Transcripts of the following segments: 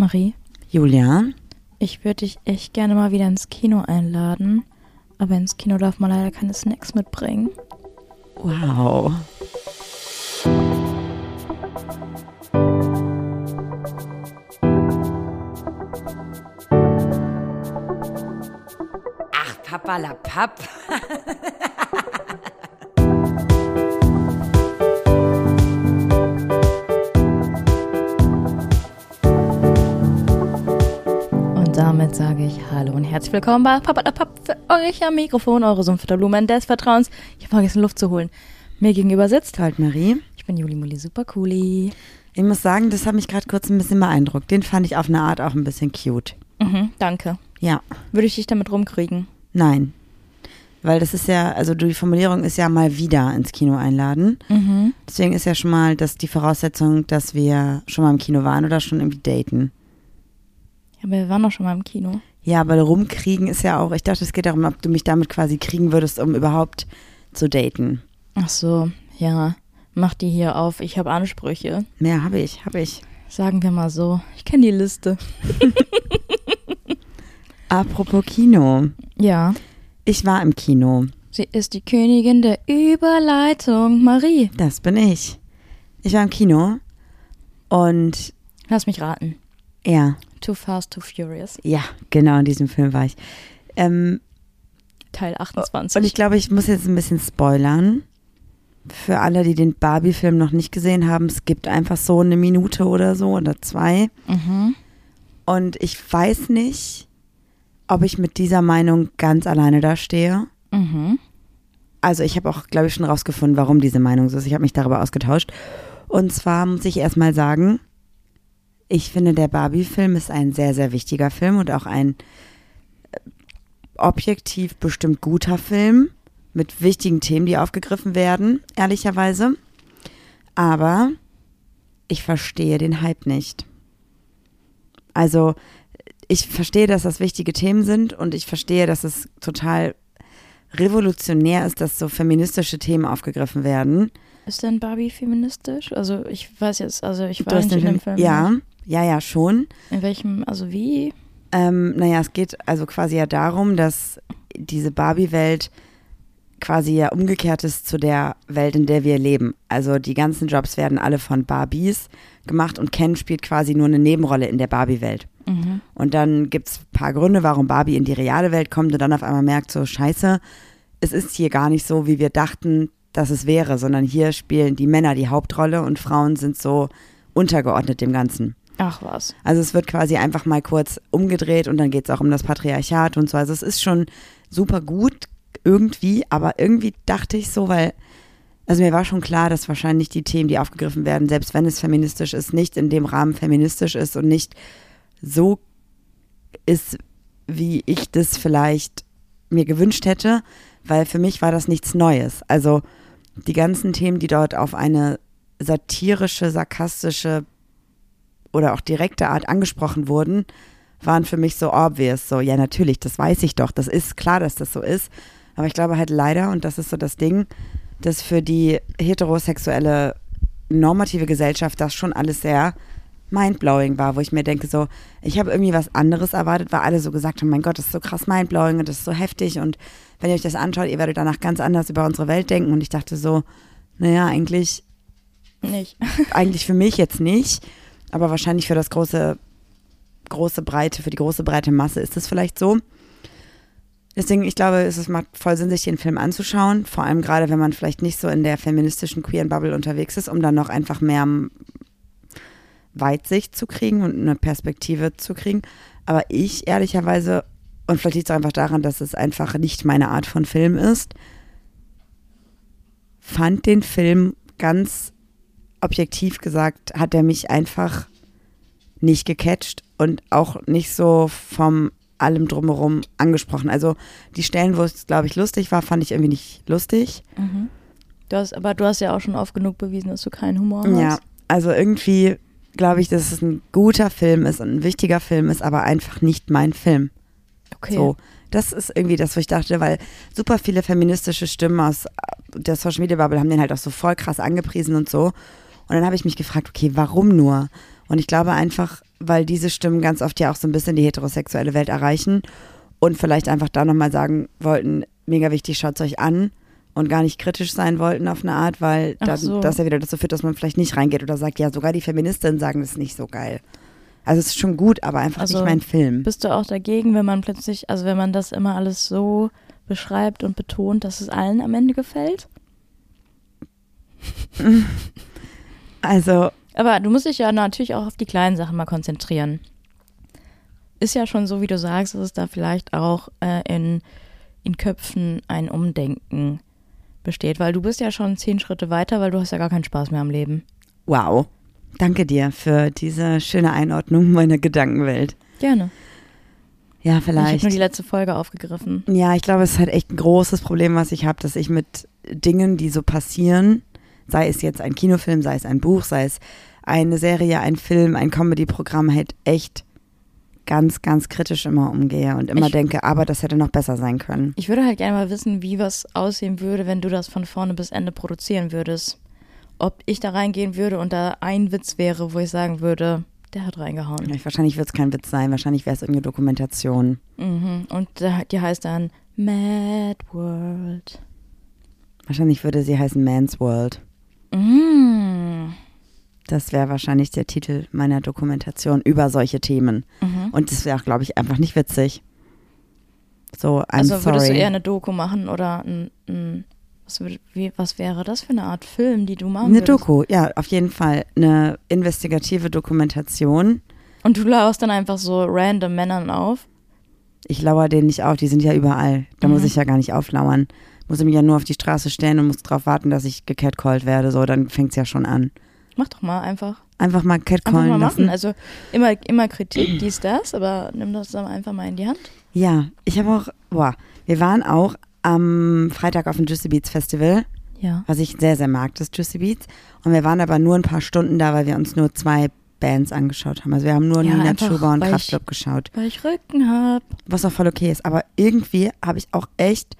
Marie, Julia? ich würde dich echt gerne mal wieder ins Kino einladen. Aber ins Kino darf man leider keine Snacks mitbringen. Wow. Ach, Papa la Papp. sage ich Hallo und herzlich willkommen bei Papadapap für euch am Mikrofon, eure Sumpfblumen des Vertrauens. Ich habe vergessen, Luft zu holen. Mir gegenüber sitzt, Halt, Marie. ich bin Juli Muli Super Cooli. Ich muss sagen, das hat mich gerade kurz ein bisschen beeindruckt. Den fand ich auf eine Art auch ein bisschen cute. Mhm, danke. Ja, Würde ich dich damit rumkriegen? nein. Weil das ist ja, also die Formulierung ist ja mal wieder ins Kino einladen. Mhm. Deswegen ist ja schon mal das die Voraussetzung, dass wir schon mal im Kino waren oder schon irgendwie daten. Aber wir waren doch schon mal im Kino. Ja, aber rumkriegen ist ja auch, ich dachte, es geht darum, ob du mich damit quasi kriegen würdest, um überhaupt zu daten. Ach so, ja. Mach die hier auf. Ich habe Ansprüche. Mehr habe ich, habe ich. Sagen wir mal so. Ich kenne die Liste. Apropos Kino. Ja. Ich war im Kino. Sie ist die Königin der Überleitung. Marie. Das bin ich. Ich war im Kino und Lass mich raten. ja, Too Fast, Too Furious. ja, genau in diesem Film war ich. Ähm, Teil 28. und ich glaube, ich muss jetzt ein bisschen spoilern. Für alle, die den Barbie-Film noch nicht gesehen haben, es gibt einfach so eine Minute oder so oder zwei. mhm. Und ich weiß nicht, ob ich mit dieser Meinung ganz alleine da stehe. Mhm. Also ich habe auch, glaube ich, schon rausgefunden, warum diese Meinung so ist. Ich habe mich darüber ausgetauscht. Und zwar muss ich erstmal sagen, ich finde, der Barbie-Film ist ein sehr, sehr wichtiger Film und auch ein äh, objektiv bestimmt guter Film mit wichtigen Themen, die aufgegriffen werden, ehrlicherweise. Aber ich verstehe den Hype nicht. Also ich verstehe, dass das wichtige Themen sind und ich verstehe, dass es total revolutionär ist, dass so feministische Themen aufgegriffen werden. Ist denn Barbie feministisch? Also ich weiß jetzt, also ich war nicht in dem Film. ja, ja, ja, schon. In welchem, also wie? Ähm, naja, es geht also quasi ja darum, dass diese Barbie-Welt quasi ja umgekehrt ist zu der Welt, in der wir leben. Also die ganzen Jobs werden alle von Barbies gemacht und Ken spielt quasi nur eine Nebenrolle in der Barbie-Welt. Mhm. Und dann gibt es ein paar Gründe, warum Barbie in die reale Welt kommt und dann auf einmal merkt so, scheiße, es ist hier gar nicht so, wie wir dachten, dass es wäre, sondern hier spielen die Männer die Hauptrolle und Frauen sind so untergeordnet dem Ganzen. Ach was. Also es wird quasi einfach mal kurz umgedreht und dann geht es auch um das Patriarchat und so. Also es ist schon super gut irgendwie, aber irgendwie dachte ich so, weil, also mir war schon klar, dass wahrscheinlich die Themen, die aufgegriffen werden, selbst wenn es feministisch ist, nicht in dem Rahmen feministisch ist und nicht so ist, wie ich das vielleicht mir gewünscht hätte, weil für mich war das nichts Neues. Also die ganzen Themen, die dort auf eine satirische, sarkastische oder auch direkte Art angesprochen wurden, waren für mich so obvious. So, ja, natürlich, das weiß ich doch. Das ist klar, dass das so ist. Aber ich glaube halt leider, und das ist so das Ding, dass für die heterosexuelle normative Gesellschaft das schon alles sehr mindblowing war, wo ich mir denke, so, ich habe irgendwie was anderes erwartet, weil alle so gesagt haben, mein Gott, das ist so krass mindblowing und das ist so heftig und wenn ihr euch das anschaut, ihr werdet danach ganz anders über unsere Welt denken und ich dachte so, naja, eigentlich Nicht. eigentlich für mich jetzt nicht, aber wahrscheinlich für das große, große Breite, für die große breite Masse ist es vielleicht so. Deswegen, ich glaube, es macht voll Sinn, sich den Film anzuschauen, vor allem gerade, wenn man vielleicht nicht so in der feministischen queeren Bubble unterwegs ist, um dann noch einfach mehr Weitsicht zu kriegen und eine Perspektive zu kriegen. Aber ich ehrlicherweise, und vielleicht liegt es einfach daran, dass es einfach nicht meine Art von Film ist, fand den Film ganz objektiv gesagt, hat er mich einfach nicht gecatcht und auch nicht so vom allem drumherum angesprochen. Also die Stellen, wo es, glaube ich, lustig war, fand ich irgendwie nicht lustig. Mhm. Du hast, aber du hast ja auch schon oft genug bewiesen, dass du keinen Humor hast. Ja, also irgendwie glaube ich, dass es ein guter Film ist und ein wichtiger Film ist, aber einfach nicht mein Film. Okay. So, das ist irgendwie das, wo ich dachte, weil super viele feministische Stimmen aus der Social Media Bubble haben den halt auch so voll krass angepriesen und so. Und dann habe ich mich gefragt, okay, warum nur? Und ich glaube einfach, weil diese Stimmen ganz oft ja auch so ein bisschen die heterosexuelle Welt erreichen und vielleicht einfach da nochmal sagen wollten, mega wichtig, schaut euch an und gar nicht kritisch sein wollten auf eine Art, weil dann, so. das ja wieder dazu führt, dass man vielleicht nicht reingeht oder sagt, ja, sogar die Feministinnen sagen das ist nicht so geil. Also es ist schon gut, aber einfach Also, nicht mein Film. Bist du auch dagegen, wenn man plötzlich, also wenn man das immer alles so beschreibt und betont, dass es allen am Ende gefällt? Also, Aber du musst dich ja natürlich auch auf die kleinen Sachen mal konzentrieren. Ist ja schon so, wie du sagst, dass es da vielleicht auch äh, in, in Köpfen ein Umdenken besteht, weil du bist ja schon zehn Schritte weiter, weil du hast ja gar keinen Spaß mehr am Leben. wow. Danke dir für diese schöne Einordnung meiner Gedankenwelt. Gerne. Ja, Ich habe vielleicht. nur die letzte Folge aufgegriffen. Ja, ich glaube, es ist halt echt ein großes Problem, was ich habe, dass ich mit Dingen, die so passieren, sei es jetzt ein Kinofilm, sei es ein Buch, sei es eine Serie, ein Film, ein Comedy-Programm, halt echt ganz, ganz kritisch immer umgehe und immer Ich- denke, aber das hätte noch besser sein können. Ich würde halt gerne mal wissen, wie was aussehen würde, wenn du das von vorne bis Ende produzieren würdest. Ob ich da reingehen würde und da ein Witz wäre, wo ich sagen würde, der hat reingehauen. Ich, wahrscheinlich wird es kein Witz sein, wahrscheinlich wäre es irgendeine Dokumentation. Mhm. Und die heißt dann Mad World. Wahrscheinlich würde sie heißen Man's World. Mhm. Das wäre wahrscheinlich der Titel meiner Dokumentation über solche Themen. Mhm. Und das wäre auch, glaube ich, einfach nicht witzig. So, I'm Also würdest sorry. du eher eine Doku machen oder ein, ein was, würd, wie, was wäre das für eine Art Film, die du machen Eine würdest? Doku, ja, auf jeden Fall. Eine investigative Dokumentation. Und du lauerst dann einfach so random Männern auf. Ich lauere denen nicht auf, die sind ja überall. Da Mhm. muss ich ja gar nicht auflauern. Muss ich mich ja nur auf die Straße stellen und muss darauf warten, dass ich gecatcallt werde. So, dann fängt es ja schon an. Mach doch mal einfach. Einfach mal Einfach catcallen mal machen. lassen. Also immer, immer Kritik, dies, das, aber nimm das dann einfach mal in die Hand. Ja, ich habe auch, boah, wir waren auch am Freitag auf dem Juicy Beats Festival, Ja. was ich sehr, sehr mag, das Juicy Beats. Und wir waren aber nur ein paar Stunden da, weil wir uns nur zwei Bands angeschaut haben. Also wir haben nur Ja, Nina einfach, Chuba und Kraftklub geschaut. Weil ich Rücken hab. was auch voll okay ist. Aber irgendwie habe ich auch echt,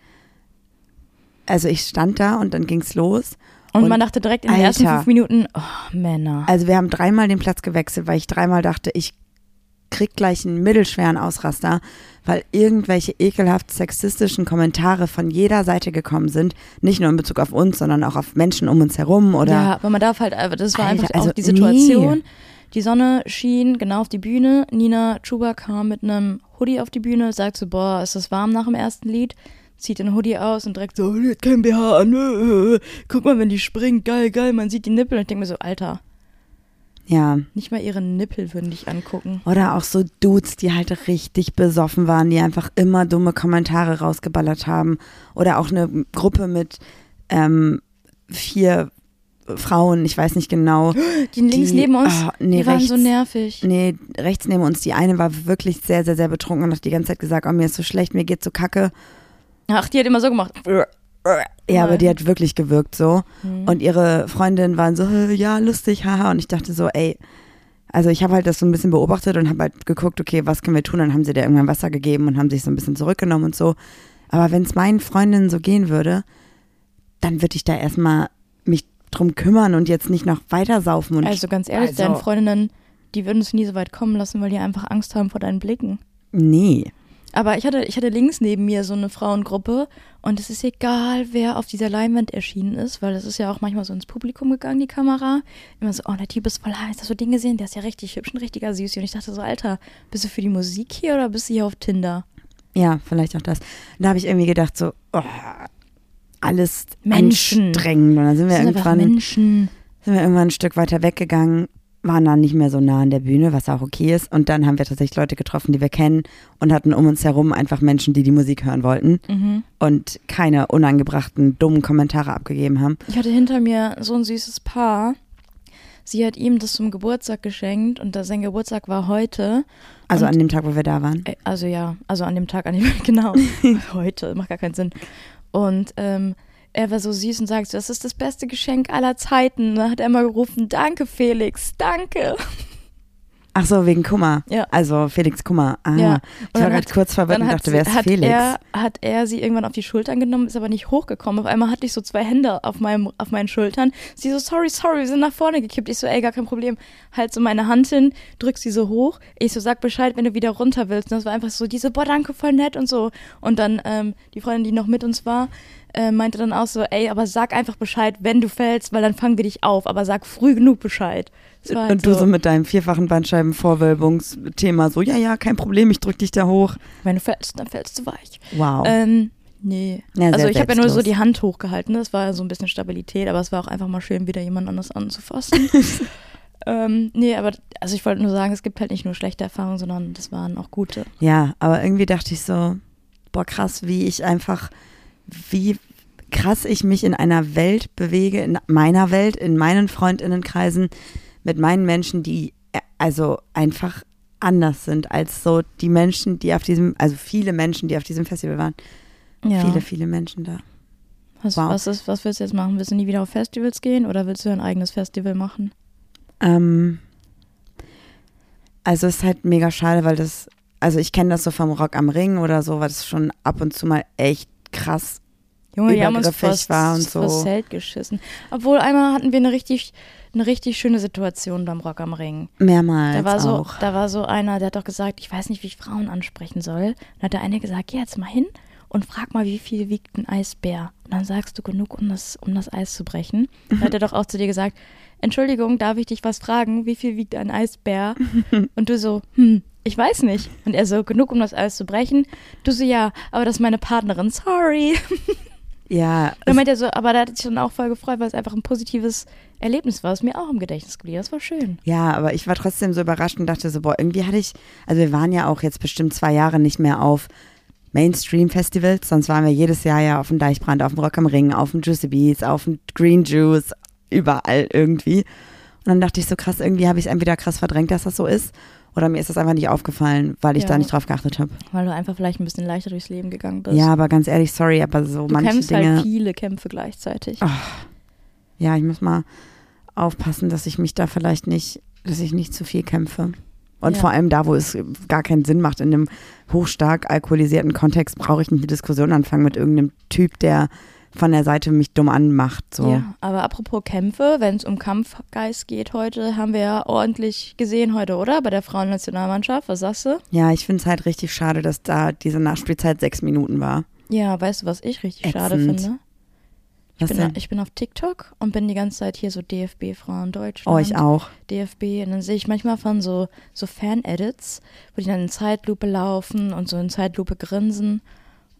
also ich stand da und dann ging's los. Und, Und man dachte direkt in den ersten fünf Minuten, oh, Männer. Also wir haben dreimal den Platz gewechselt, weil ich dreimal dachte, ich krieg gleich einen mittelschweren Ausraster, weil irgendwelche ekelhaft sexistischen Kommentare von jeder Seite gekommen sind. Nicht nur in Bezug auf uns, sondern auch auf Menschen um uns herum oder ja, aber man darf halt, das war Alter, einfach also auch die Situation. Die Sonne schien genau auf die Bühne. Nina Chuba kam mit einem Hoodie auf die Bühne, sagt so, boah, ist das warm nach dem ersten Lied? Zieht den Hoodie aus und direkt so, die hat kein BH an. äh, äh. Guck mal, wenn die springt, geil, geil, man sieht die Nippel. Und ich denke mir so, Alter, ja. nicht mal ihre Nippel würden dich angucken. Oder auch so Dudes, die halt richtig besoffen waren, die einfach immer dumme Kommentare rausgeballert haben. Oder auch eine Gruppe mit ähm, vier Frauen, ich weiß nicht genau. Die links Die- neben uns, ah, nee, die waren rechts. so nervig. Nee, rechts neben uns, die eine war wirklich sehr, sehr, sehr betrunken und hat die ganze Zeit gesagt, oh, mir ist so schlecht, mir geht's so kacke. Ach, die hat immer so gemacht. Ja, aber die hat wirklich gewirkt so. Mhm. Und ihre Freundinnen waren so, "Äh, ja, lustig, haha. Und ich dachte so, ey, also ich habe halt das so ein bisschen beobachtet und habe halt geguckt, okay, was können wir tun? Dann haben sie dir irgendwann Wasser gegeben und haben sich so ein bisschen zurückgenommen und so. Aber wenn es meinen Freundinnen so gehen würde, dann würde ich da erstmal mich drum kümmern und jetzt nicht noch weiter saufen. Und Also ganz ehrlich, Also- deine Freundinnen, die würden es nie so weit kommen lassen, weil die einfach Angst haben vor deinen Blicken. nee. Aber ich hatte, ich hatte links neben mir so eine Frauengruppe und es ist egal, wer auf dieser Leinwand erschienen ist, weil es ist ja auch manchmal so ins Publikum gegangen, die Kamera. Immer so, oh, der Typ ist voll heiß, hast du den gesehen? Der ist ja richtig hübsch, ein richtiger Süßi. Und ich dachte so, Alter, bist du für die Musik hier oder bist du hier auf Tinder? Ja, vielleicht auch das. Und da habe ich irgendwie gedacht, so, oh, alles Menschen. anstrengend. Und dann sind wir Das irgendwann Menschen. sind wir irgendwann ein Stück weiter weggegangen, waren dann nicht mehr so nah an der Bühne, was auch okay ist. Und dann haben wir tatsächlich Leute getroffen, die wir kennen und hatten um uns herum einfach Menschen, die die Musik hören wollten Mhm. und keine unangebrachten, dummen Kommentare abgegeben haben. Ich hatte hinter mir so ein süßes Paar. Sie hat ihm das zum Geburtstag geschenkt und sein Geburtstag war heute. Also an dem Tag, wo wir da waren. Äh, Also ja, also an dem Tag, an dem, genau, heute, macht gar keinen Sinn. Und ähm, er war so süß und sagt, das ist das beste Geschenk aller Zeiten. Da hat er immer gerufen, danke Felix, danke. Ach so, wegen Kummer. Ja. Also Felix Kummer. Ah, Ja. ich war gerade kurz verwirrt und dachte, wer ist Felix? er, hat er sie irgendwann auf die Schultern genommen, ist aber nicht hochgekommen. Auf einmal hatte ich so zwei Hände auf, meinem, auf meinen Schultern. Sie so, sorry, sorry, wir sind nach vorne gekippt. Ich so, ey, gar kein Problem. Halt so meine Hand hin, drück sie so hoch. Ich so, sag Bescheid, wenn du wieder runter willst. Und das war einfach so, diese, boah, danke, voll nett und so. Und dann ähm, die Freundin, die noch mit uns war, äh, meinte dann auch so, ey, aber sag einfach Bescheid, wenn du fällst, weil dann fangen wir dich auf. Aber sag früh genug Bescheid. Halt und du so mit deinem vierfachen Bandscheibenvorwölbungsthema so, ja, ja, kein Problem, ich drück dich da hoch. wenn du fällst, dann fällst du weich. Wow. Ähm, nee. Ja, also ich habe ja nur so die Hand hochgehalten. Das war so ein bisschen Stabilität, aber es war auch einfach mal schön, wieder jemand anderes anzufassen. ähm, nee, aber also ich wollte nur sagen, es gibt halt nicht nur schlechte Erfahrungen, sondern das waren auch gute. Ja, aber irgendwie dachte ich so, boah, krass, wie ich einfach, wie krass ich mich in einer Welt bewege, in meiner Welt, in meinen Freundinnenkreisen, mit meinen Menschen, die äh, also einfach anders sind als so die Menschen, die auf diesem, also viele Menschen, die auf diesem Festival waren. Ja. Viele, viele Menschen da. was, wow. was, ist, was willst du jetzt machen? Willst du nie wieder auf Festivals gehen oder willst du ein eigenes Festival machen? Ähm, also es ist halt mega schade, weil das, also ich kenne das so vom Rock am Ring oder so, weil das schon ab und zu mal echt krass Junge, die haben uns vors, war und so. vors Zelt geschissen. Obwohl einmal hatten wir eine richtig, eine richtig schöne Situation beim Rock am Ring. mehrmals Da war, so, auch. da war so einer, der hat doch gesagt, ich weiß nicht, wie ich Frauen ansprechen soll. Dann hat der eine gesagt, geh jetzt mal hin und frag mal, wie viel wiegt ein Eisbär? Und dann sagst du genug, um das, um das Eis zu brechen. Dann hat er doch auch zu dir gesagt, Entschuldigung, darf ich dich was fragen? Wie viel wiegt ein Eisbär? Und du so, hm, ich weiß nicht. Und er so, genug, um das Eis zu brechen? Du so, ja, aber das ist meine Partnerin, sorry. Ja, Dann meint er so, aber da hat sich dann auch voll gefreut, weil es einfach ein positives Erlebnis war, was mir auch im Gedächtnis geblieben. Das war schön. Ja, aber ich war trotzdem so überrascht und dachte so, boah, irgendwie hatte ich, also wir waren ja auch jetzt bestimmt zwei Jahre nicht mehr auf Mainstream-Festivals, sonst waren wir jedes Jahr ja auf dem Deichbrand, auf dem Rock am Ring, auf dem Juicy Beats, auf dem Green Juice, überall irgendwie. Und dann dachte ich so krass, irgendwie habe ich es entweder krass verdrängt, dass das so ist, oder mir ist das einfach nicht aufgefallen, weil ich Ja. da nicht drauf geachtet habe. Weil du einfach vielleicht ein bisschen leichter durchs Leben gegangen bist. Ja, aber ganz ehrlich, sorry, aber so du manche kämpfst Dinge. halt viele Kämpfe gleichzeitig. Ja, ich muss mal aufpassen, dass ich mich da vielleicht nicht, dass ich nicht zu viel kämpfe. Und Ja. vor allem da, wo es gar keinen Sinn macht, in einem hochstark alkoholisierten Kontext, brauche ich nicht eine Diskussion anfangen mit irgendeinem Typ, der von der Seite mich dumm anmacht. So. Ja, aber apropos Kämpfe, wenn es um Kampfgeist geht heute, haben wir ja ordentlich gesehen heute, oder? Bei der Frauennationalmannschaft. Was sagst du? Ja, ich finde es halt richtig schade, dass da diese Nachspielzeit sechs Minuten war. Ja, weißt du, was ich richtig schade Ätzend. finde? Ich bin, denn? ich bin auf TikTok und bin die ganze Zeit hier so DFB Frauen Deutschland. Oh, ich auch. DFB und dann sehe ich manchmal von so, so Fan-Edits, wo die dann in Zeitlupe laufen und so in Zeitlupe grinsen.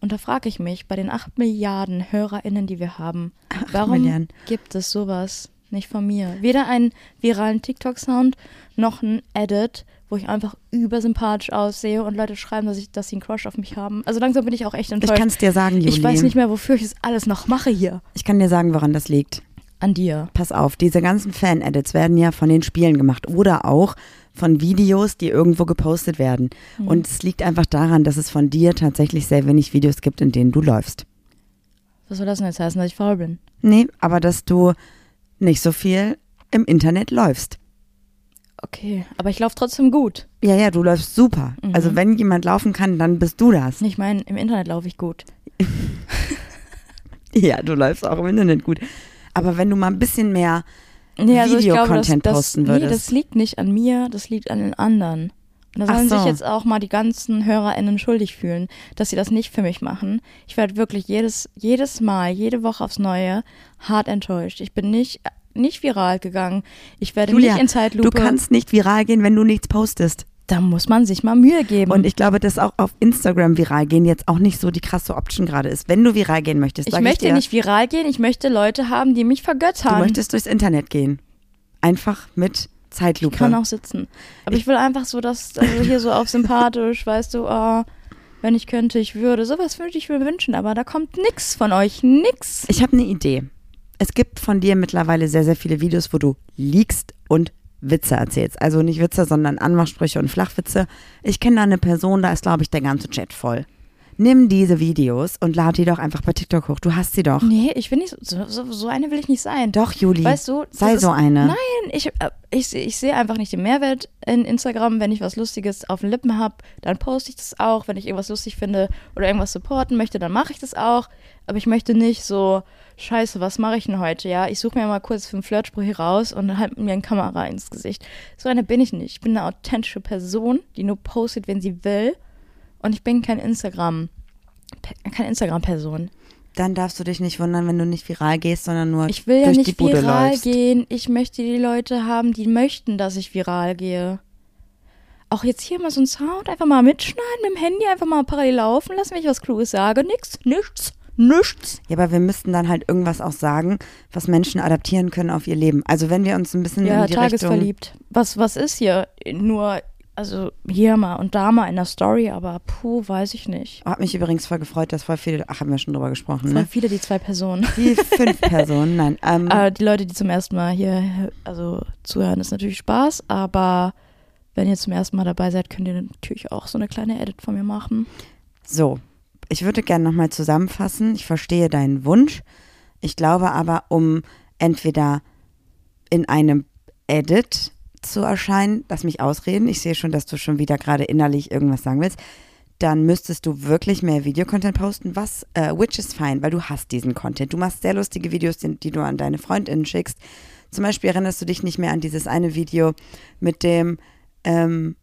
Und da frage ich mich, bei den 8 Milliarden HörerInnen, die wir haben, warum Milliarden. gibt es sowas nicht von mir? Weder einen viralen TikTok-Sound noch ein Edit, wo ich einfach übersympathisch aussehe und Leute schreiben, dass, ich, dass sie einen Crush auf mich haben. Also langsam bin ich auch echt Ich enttäuscht. kann es dir sagen, Juli. ich weiß nicht mehr, wofür ich das alles noch mache hier. Ich kann dir sagen, woran das liegt. An dir. Pass auf, diese ganzen Fan-Edits werden ja von den Spielen gemacht oder auch von Videos, die irgendwo gepostet werden. Mhm. Und es liegt einfach daran, dass es von dir tatsächlich sehr wenig Videos gibt, in denen du läufst. Was soll das denn jetzt heißen, dass ich faul bin? Nee, aber dass du nicht so viel im Internet läufst. Okay, aber ich laufe trotzdem gut. Ja, ja, du läufst super. Mhm. Also wenn jemand laufen kann, dann bist du das. Ich meine, im Internet laufe ich gut. Ja, du läufst auch im Internet gut. Aber wenn du mal ein bisschen mehr Nee, also ich glaube, das, Videocontent posten nee, würdest. das liegt nicht an mir, das liegt an den anderen. Und da sollen sich so. jetzt auch mal die ganzen HörerInnen schuldig fühlen, dass sie das nicht für mich machen. Ich werde wirklich jedes, jedes Mal, jede Woche aufs Neue hart enttäuscht. Ich bin nicht, nicht viral gegangen. Ich werde Julia, nicht in Zeitlupe. du kannst nicht viral gehen, wenn du nichts postest. Da muss man sich mal Mühe geben. Und ich glaube, dass auch auf Instagram viral gehen jetzt auch nicht so die krasse Option gerade ist. Wenn du viral gehen möchtest, ich möchte ich dir, nicht viral gehen, ich möchte Leute haben, die mich du vergöttern. möchtest durchs Internet gehen. Einfach mit Zeitlupe. Ich kann auch sitzen. Aber ich will einfach so, dass, also hier so auf sympathisch, weißt du, oh, wenn ich könnte, ich würde. Sowas würde ich mir wünschen, aber da kommt nix von euch. Nix. Ich habe eine Idee. Es gibt von dir mittlerweile sehr, sehr viele Videos, wo du liegst und Witze erzählst. Also nicht Witze, sondern Anmachsprüche und Flachwitze. Ich kenne da eine Person, da ist, glaube ich, der ganze Chat voll. Nimm diese Videos und lad die doch einfach bei TikTok hoch. Du hast sie doch. Nee, ich will nicht, so, so, so eine will ich nicht sein. Doch, Juli. Weißt du, sei ist- so eine. Nein, ich, äh, ich, ich sehe einfach nicht den Mehrwert in Instagram. Wenn ich was Lustiges auf den Lippen habe, dann poste ich das auch. Wenn ich irgendwas lustig finde oder irgendwas supporten möchte, dann mache ich das auch. Aber ich möchte nicht so, scheiße, was mache ich denn heute? Ja, ich suche mir mal kurz fünf Flirtsprüche raus und halte mir eine Kamera ins Gesicht. So eine bin ich nicht. Ich bin eine authentische Person, die nur postet, wenn sie will. Und ich bin kein Instagram, keine Instagram-Person. Dann darfst du dich nicht wundern, wenn du nicht viral gehst, sondern nur Ich will ja nicht viral läufst. gehen. Ich möchte die Leute haben, die möchten, dass ich viral gehe. Auch jetzt hier mal so ein Sound, einfach mal mitschneiden mit dem Handy, einfach mal parallel laufen lassen, wenn ich was Kluges sage. Nix, nichts, nichts. Ja, aber wir müssten dann halt irgendwas auch sagen, was Menschen adaptieren können auf ihr Leben. Also wenn wir uns ein bisschen Ja, in die Richtung... tagesverliebt. Was, was ist hier? Nur, also hier mal und da mal in der Story, aber puh, weiß ich nicht. Hat mich übrigens voll gefreut, dass voll viele, ach, haben wir schon drüber gesprochen, Voll ne? viele, die zwei Personen. Die fünf Personen, nein. Ähm, Äh, die Leute, die zum ersten Mal hier also zuhören, ist natürlich Spaß, aber wenn ihr zum ersten Mal dabei seid, könnt ihr natürlich auch so eine kleine Edit von mir machen. So, ich würde gerne nochmal zusammenfassen. Ich verstehe deinen Wunsch. Ich glaube aber, um entweder in einem Edit zu erscheinen, lass mich ausreden, ich sehe schon, dass du schon wieder gerade innerlich irgendwas sagen willst, dann müsstest du wirklich mehr Videocontent posten, was, äh, which is fine, weil du hast diesen Content. Du machst sehr lustige Videos, die, du an deine FreundInnen schickst. Zum Beispiel erinnerst du dich nicht mehr an dieses eine Video mit dem, ähm,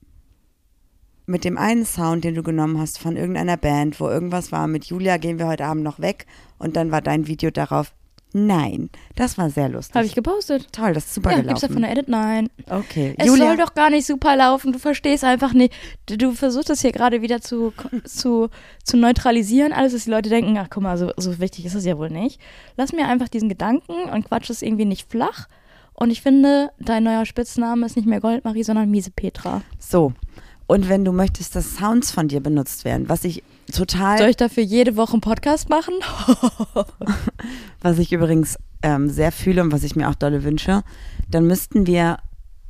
mit dem einen Sound, den du genommen hast von irgendeiner Band, wo irgendwas war mit Julia, gehen wir heute Abend noch weg und dann war dein Video darauf. Nein, das war sehr lustig. Habe ich gepostet. Toll, das ist super Ja, gibt's gelaufen. davon eine Edit? Nein. okay, Es Julia, soll doch gar nicht super laufen. Du verstehst einfach nicht. Du, du versuchst das hier gerade wieder zu, zu, zu neutralisieren. Alles, dass die Leute denken, ach guck mal, so, so wichtig ist es ja wohl nicht. Lass mir einfach diesen Gedanken und quatsch es irgendwie nicht flach. Und ich finde, dein neuer Spitzname ist nicht mehr Goldmarie, sondern Miese Petra. so. Und wenn du möchtest, dass Sounds von dir benutzt werden, was ich total, Soll ich dafür jede Woche einen Podcast machen? was ich übrigens ähm, sehr fühle und was ich mir auch dolle wünsche, dann müssten wir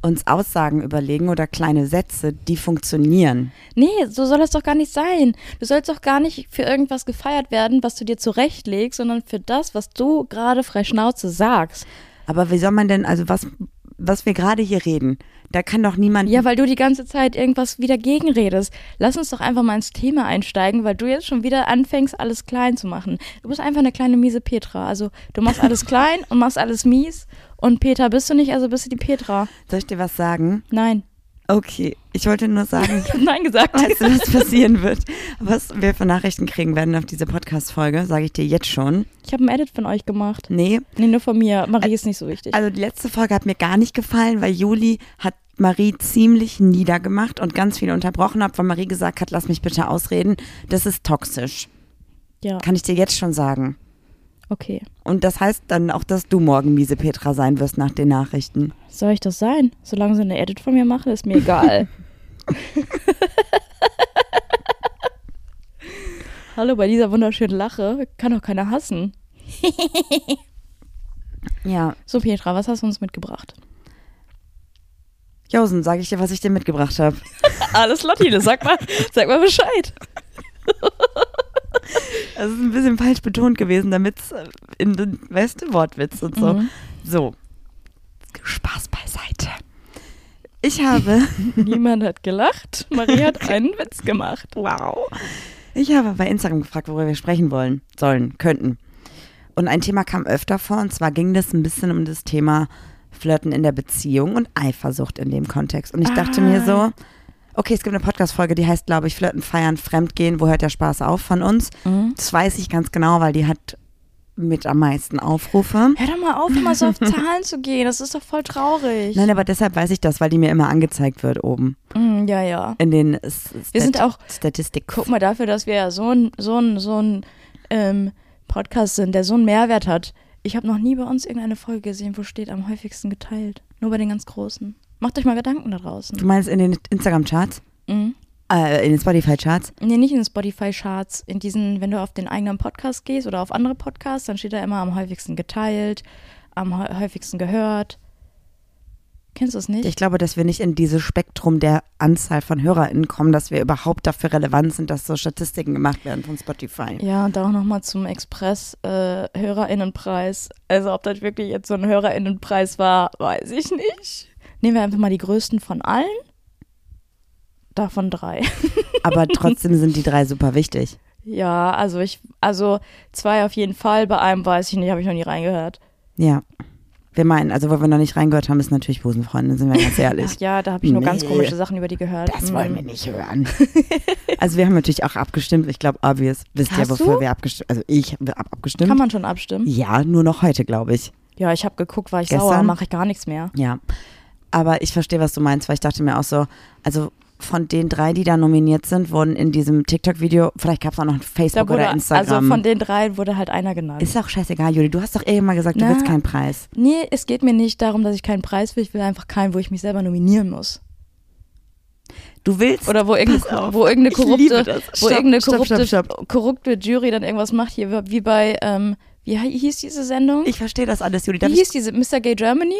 uns Aussagen überlegen oder kleine Sätze, die funktionieren. Nee, so soll es doch gar nicht sein. Du sollst doch gar nicht für irgendwas gefeiert werden, was du dir zurechtlegst, sondern für das, was du gerade frei Schnauze sagst. Aber wie soll man denn, also was, was wir gerade hier reden, da kann doch niemand. Ja, weil du die ganze Zeit irgendwas wieder gegenredest. Lass uns doch einfach mal ins Thema einsteigen, weil du jetzt schon wieder anfängst, alles klein zu machen. Du bist einfach eine kleine miese Petra. Also du machst alles klein und machst alles mies. Und Peter bist du nicht, also bist du die Petra. Soll ich dir was sagen? Nein. Okay, ich wollte nur sagen, Ich Nein gesagt. weißt du, was passieren wird? Was wir für Nachrichten kriegen werden auf diese Podcast-Folge, sage ich dir jetzt schon. Ich habe ein Edit von euch gemacht. Nee, Nee, nur von mir. Marie ist nicht so wichtig. also die letzte Folge hat mir gar nicht gefallen, weil Juli hat Marie ziemlich niedergemacht und ganz viel unterbrochen hat, weil Marie gesagt hat, lass mich bitte ausreden. Das ist toxisch. ja, Kann ich dir jetzt schon sagen. Okay. Und das heißt dann auch, dass du morgen miese Petra sein wirst nach den Nachrichten. Soll ich das sein? Solange sie eine Edit von mir machen, ist mir egal. Hallo, bei dieser wunderschönen Lache kann doch keiner hassen. Ja, So, Petra, was hast du uns mitgebracht? Josen, sage ich dir, was ich dir mitgebracht habe. Alles Lottine, sag mal, sag mal Bescheid. Das ist ein bisschen falsch betont gewesen, damit es in den, weißt du, Wortwitz und so. Mhm. So, Spaß beiseite. Ich habe, Niemand hat gelacht. Marie hat einen Witz gemacht. wow, ich habe bei Instagram gefragt, worüber wir sprechen wollen, sollen, könnten. Und ein Thema kam öfter vor, und zwar ging das ein bisschen um das Thema Flirten in der Beziehung und Eifersucht in dem Kontext. Und ich dachte mir so, okay, es gibt eine Podcast-Folge, die heißt, glaube ich, Flirten, Feiern, Fremdgehen, wo hört der Spaß auf von uns? Mhm. Das weiß ich ganz genau, weil die hat mit am meisten Aufrufe. Hör doch mal auf, immer so auf Zahlen zu gehen. Das ist doch voll traurig. Nein, aber deshalb weiß ich das, weil die mir immer angezeigt wird oben Mhm, ja, ja. in den S- Wir sind auch, Statistik. guck mal, dafür, dass wir ja so ein, so ein, so ein ähm, Podcast sind, der so einen Mehrwert hat. Ich habe noch nie bei uns irgendeine Folge gesehen, wo steht am häufigsten geteilt. Nur bei den ganz Großen. Macht euch mal Gedanken da draußen. Du meinst in den Instagram-Charts? Mhm. Äh, in den Spotify-Charts? Nee, nicht in den Spotify-Charts. In diesen, wenn du auf den eigenen Podcast gehst oder auf andere Podcasts, dann steht da immer am häufigsten geteilt, am hä- häufigsten gehört. Kennst du es nicht? Ich glaube, dass wir nicht in dieses Spektrum der Anzahl von HörerInnen kommen, dass wir überhaupt dafür relevant sind, dass so Statistiken gemacht werden von Spotify. Ja, und da auch nochmal zum Express-HörerInnenpreis. also ob das wirklich jetzt so ein HörerInnenpreis war, weiß ich nicht. Nehmen wir einfach mal die größten von allen. Davon drei. Aber trotzdem sind die drei super wichtig. Ja, also ich, also zwei auf jeden Fall, bei einem weiß ich nicht, habe ich noch nie reingehört. Ja. Wir meinen, also wo wir noch nicht reingehört haben, ist natürlich Busenfreundin, sind wir ganz ehrlich. Ach ja, da habe ich nur ganz Nee. komische Sachen über die gehört. Das wollen wir Mm. nicht hören. also wir haben natürlich auch abgestimmt. Ich glaube, obvious. Wisst ihr, Hast wofür du? wir abgestimmt Also ich habe ab abgestimmt. Kann man schon abstimmen? ja, nur noch heute, glaube ich. Ja, ich habe geguckt, war ich Gestern? sauer, mache ich gar nichts mehr. Ja. Aber ich verstehe, was du meinst, weil ich dachte mir auch so, also von den drei, die da nominiert sind, wurden in diesem TikTok-Video, vielleicht gab es auch noch Facebook wurde, oder Instagram. also von den drei wurde halt einer genannt. ist auch scheißegal, Juli. Du hast doch eh immer gesagt, du Na. willst keinen Preis. nee, es geht mir nicht darum, dass ich keinen Preis will, ich will einfach keinen, wo ich mich selber nominieren muss. Du willst. Oder wo irgendeine, auf, wo irgendeine korrupte, das. wo Stopp, irgendeine stopp, korrupte, stopp, stopp. korrupte Jury dann irgendwas macht hier, wie bei, ähm, wie hi- hieß diese Sendung? Ich verstehe das alles, Juli. Darf wie hieß diese Mr. Gay Germany?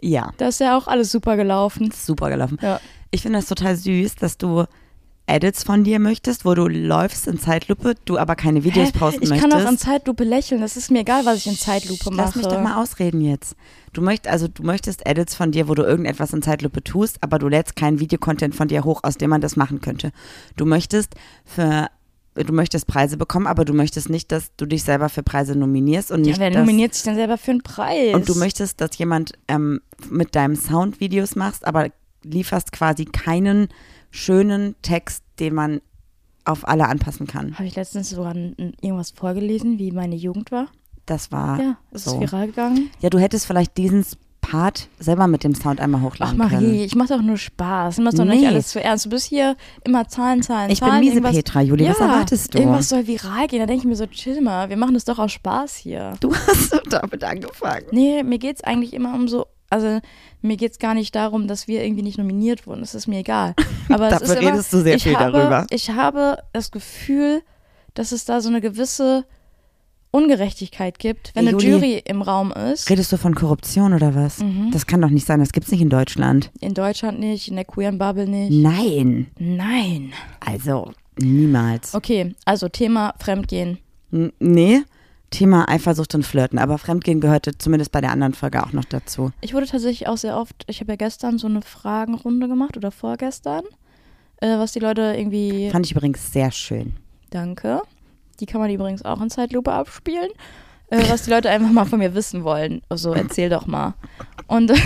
Ja, Da ist ja auch alles super gelaufen. super gelaufen. Ja. Ich finde das total süß, dass du Edits von dir möchtest, wo du läufst in Zeitlupe, du aber keine Videos Hä? posten ich möchtest. kann auch in Zeitlupe lächeln, das ist mir egal, was ich in Zeitlupe mache. Lass mich doch mal ausreden jetzt. Du möchtest, also du möchtest Edits von dir, wo du irgendetwas in Zeitlupe tust, aber du lädst keinen Videocontent von dir hoch, aus dem man das machen könnte. Du möchtest für du möchtest Preise bekommen, aber du möchtest nicht, dass du dich selber für Preise nominierst und Ja, nicht, wer dass, nominiert sich denn selber für einen Preis? und du möchtest, dass jemand ähm, mit deinem Sound Videos machst, aber lieferst quasi keinen schönen Text, den man auf alle anpassen kann. Habe ich letztens sogar irgendwas vorgelesen, wie meine Jugend war? Das war ja, ist so. es viral gegangen? Ja, du hättest vielleicht diesen Part selber mit dem Sound einmal Ach hochladen Marie, können. ich mache doch nur Spaß. Nimm das doch Nee. nicht alles zu ernst. Du bist hier immer Zahlen, Zahlen, Ich bin Zahlen. miese irgendwas- Petra, Juli, ja, was erwartest du? Irgendwas soll viral gehen. Da denke ich mir so, chill mal, wir machen das doch aus Spaß hier. Du hast doch damit angefangen. Nee, mir geht's eigentlich immer um so, also mir geht's gar nicht darum, dass wir irgendwie nicht nominiert wurden. Das ist mir egal. Aber es ist immer, redest du sehr ich viel habe, darüber. Ich habe das Gefühl, dass es da so eine gewisse Ungerechtigkeit gibt, wenn Hey, eine Juli. Jury im Raum ist. Redest du von Korruption oder was? Mhm. Das kann doch nicht sein, das gibt's nicht in Deutschland. In Deutschland nicht, in der queeren Bubble nicht. Nein, Nein. also niemals. Okay, also Thema Fremdgehen. N nee, Thema Eifersucht und Flirten, aber Fremdgehen gehörte zumindest bei der anderen Folge auch noch dazu. Ich wurde tatsächlich auch sehr oft, ich habe ja gestern so eine Fragenrunde gemacht oder vorgestern, äh, was die Leute irgendwie, Fand ich übrigens sehr schön. danke, die kann man übrigens auch in Zeitlupe abspielen, äh, was die Leute einfach mal von mir wissen wollen. Also erzähl doch mal. Und,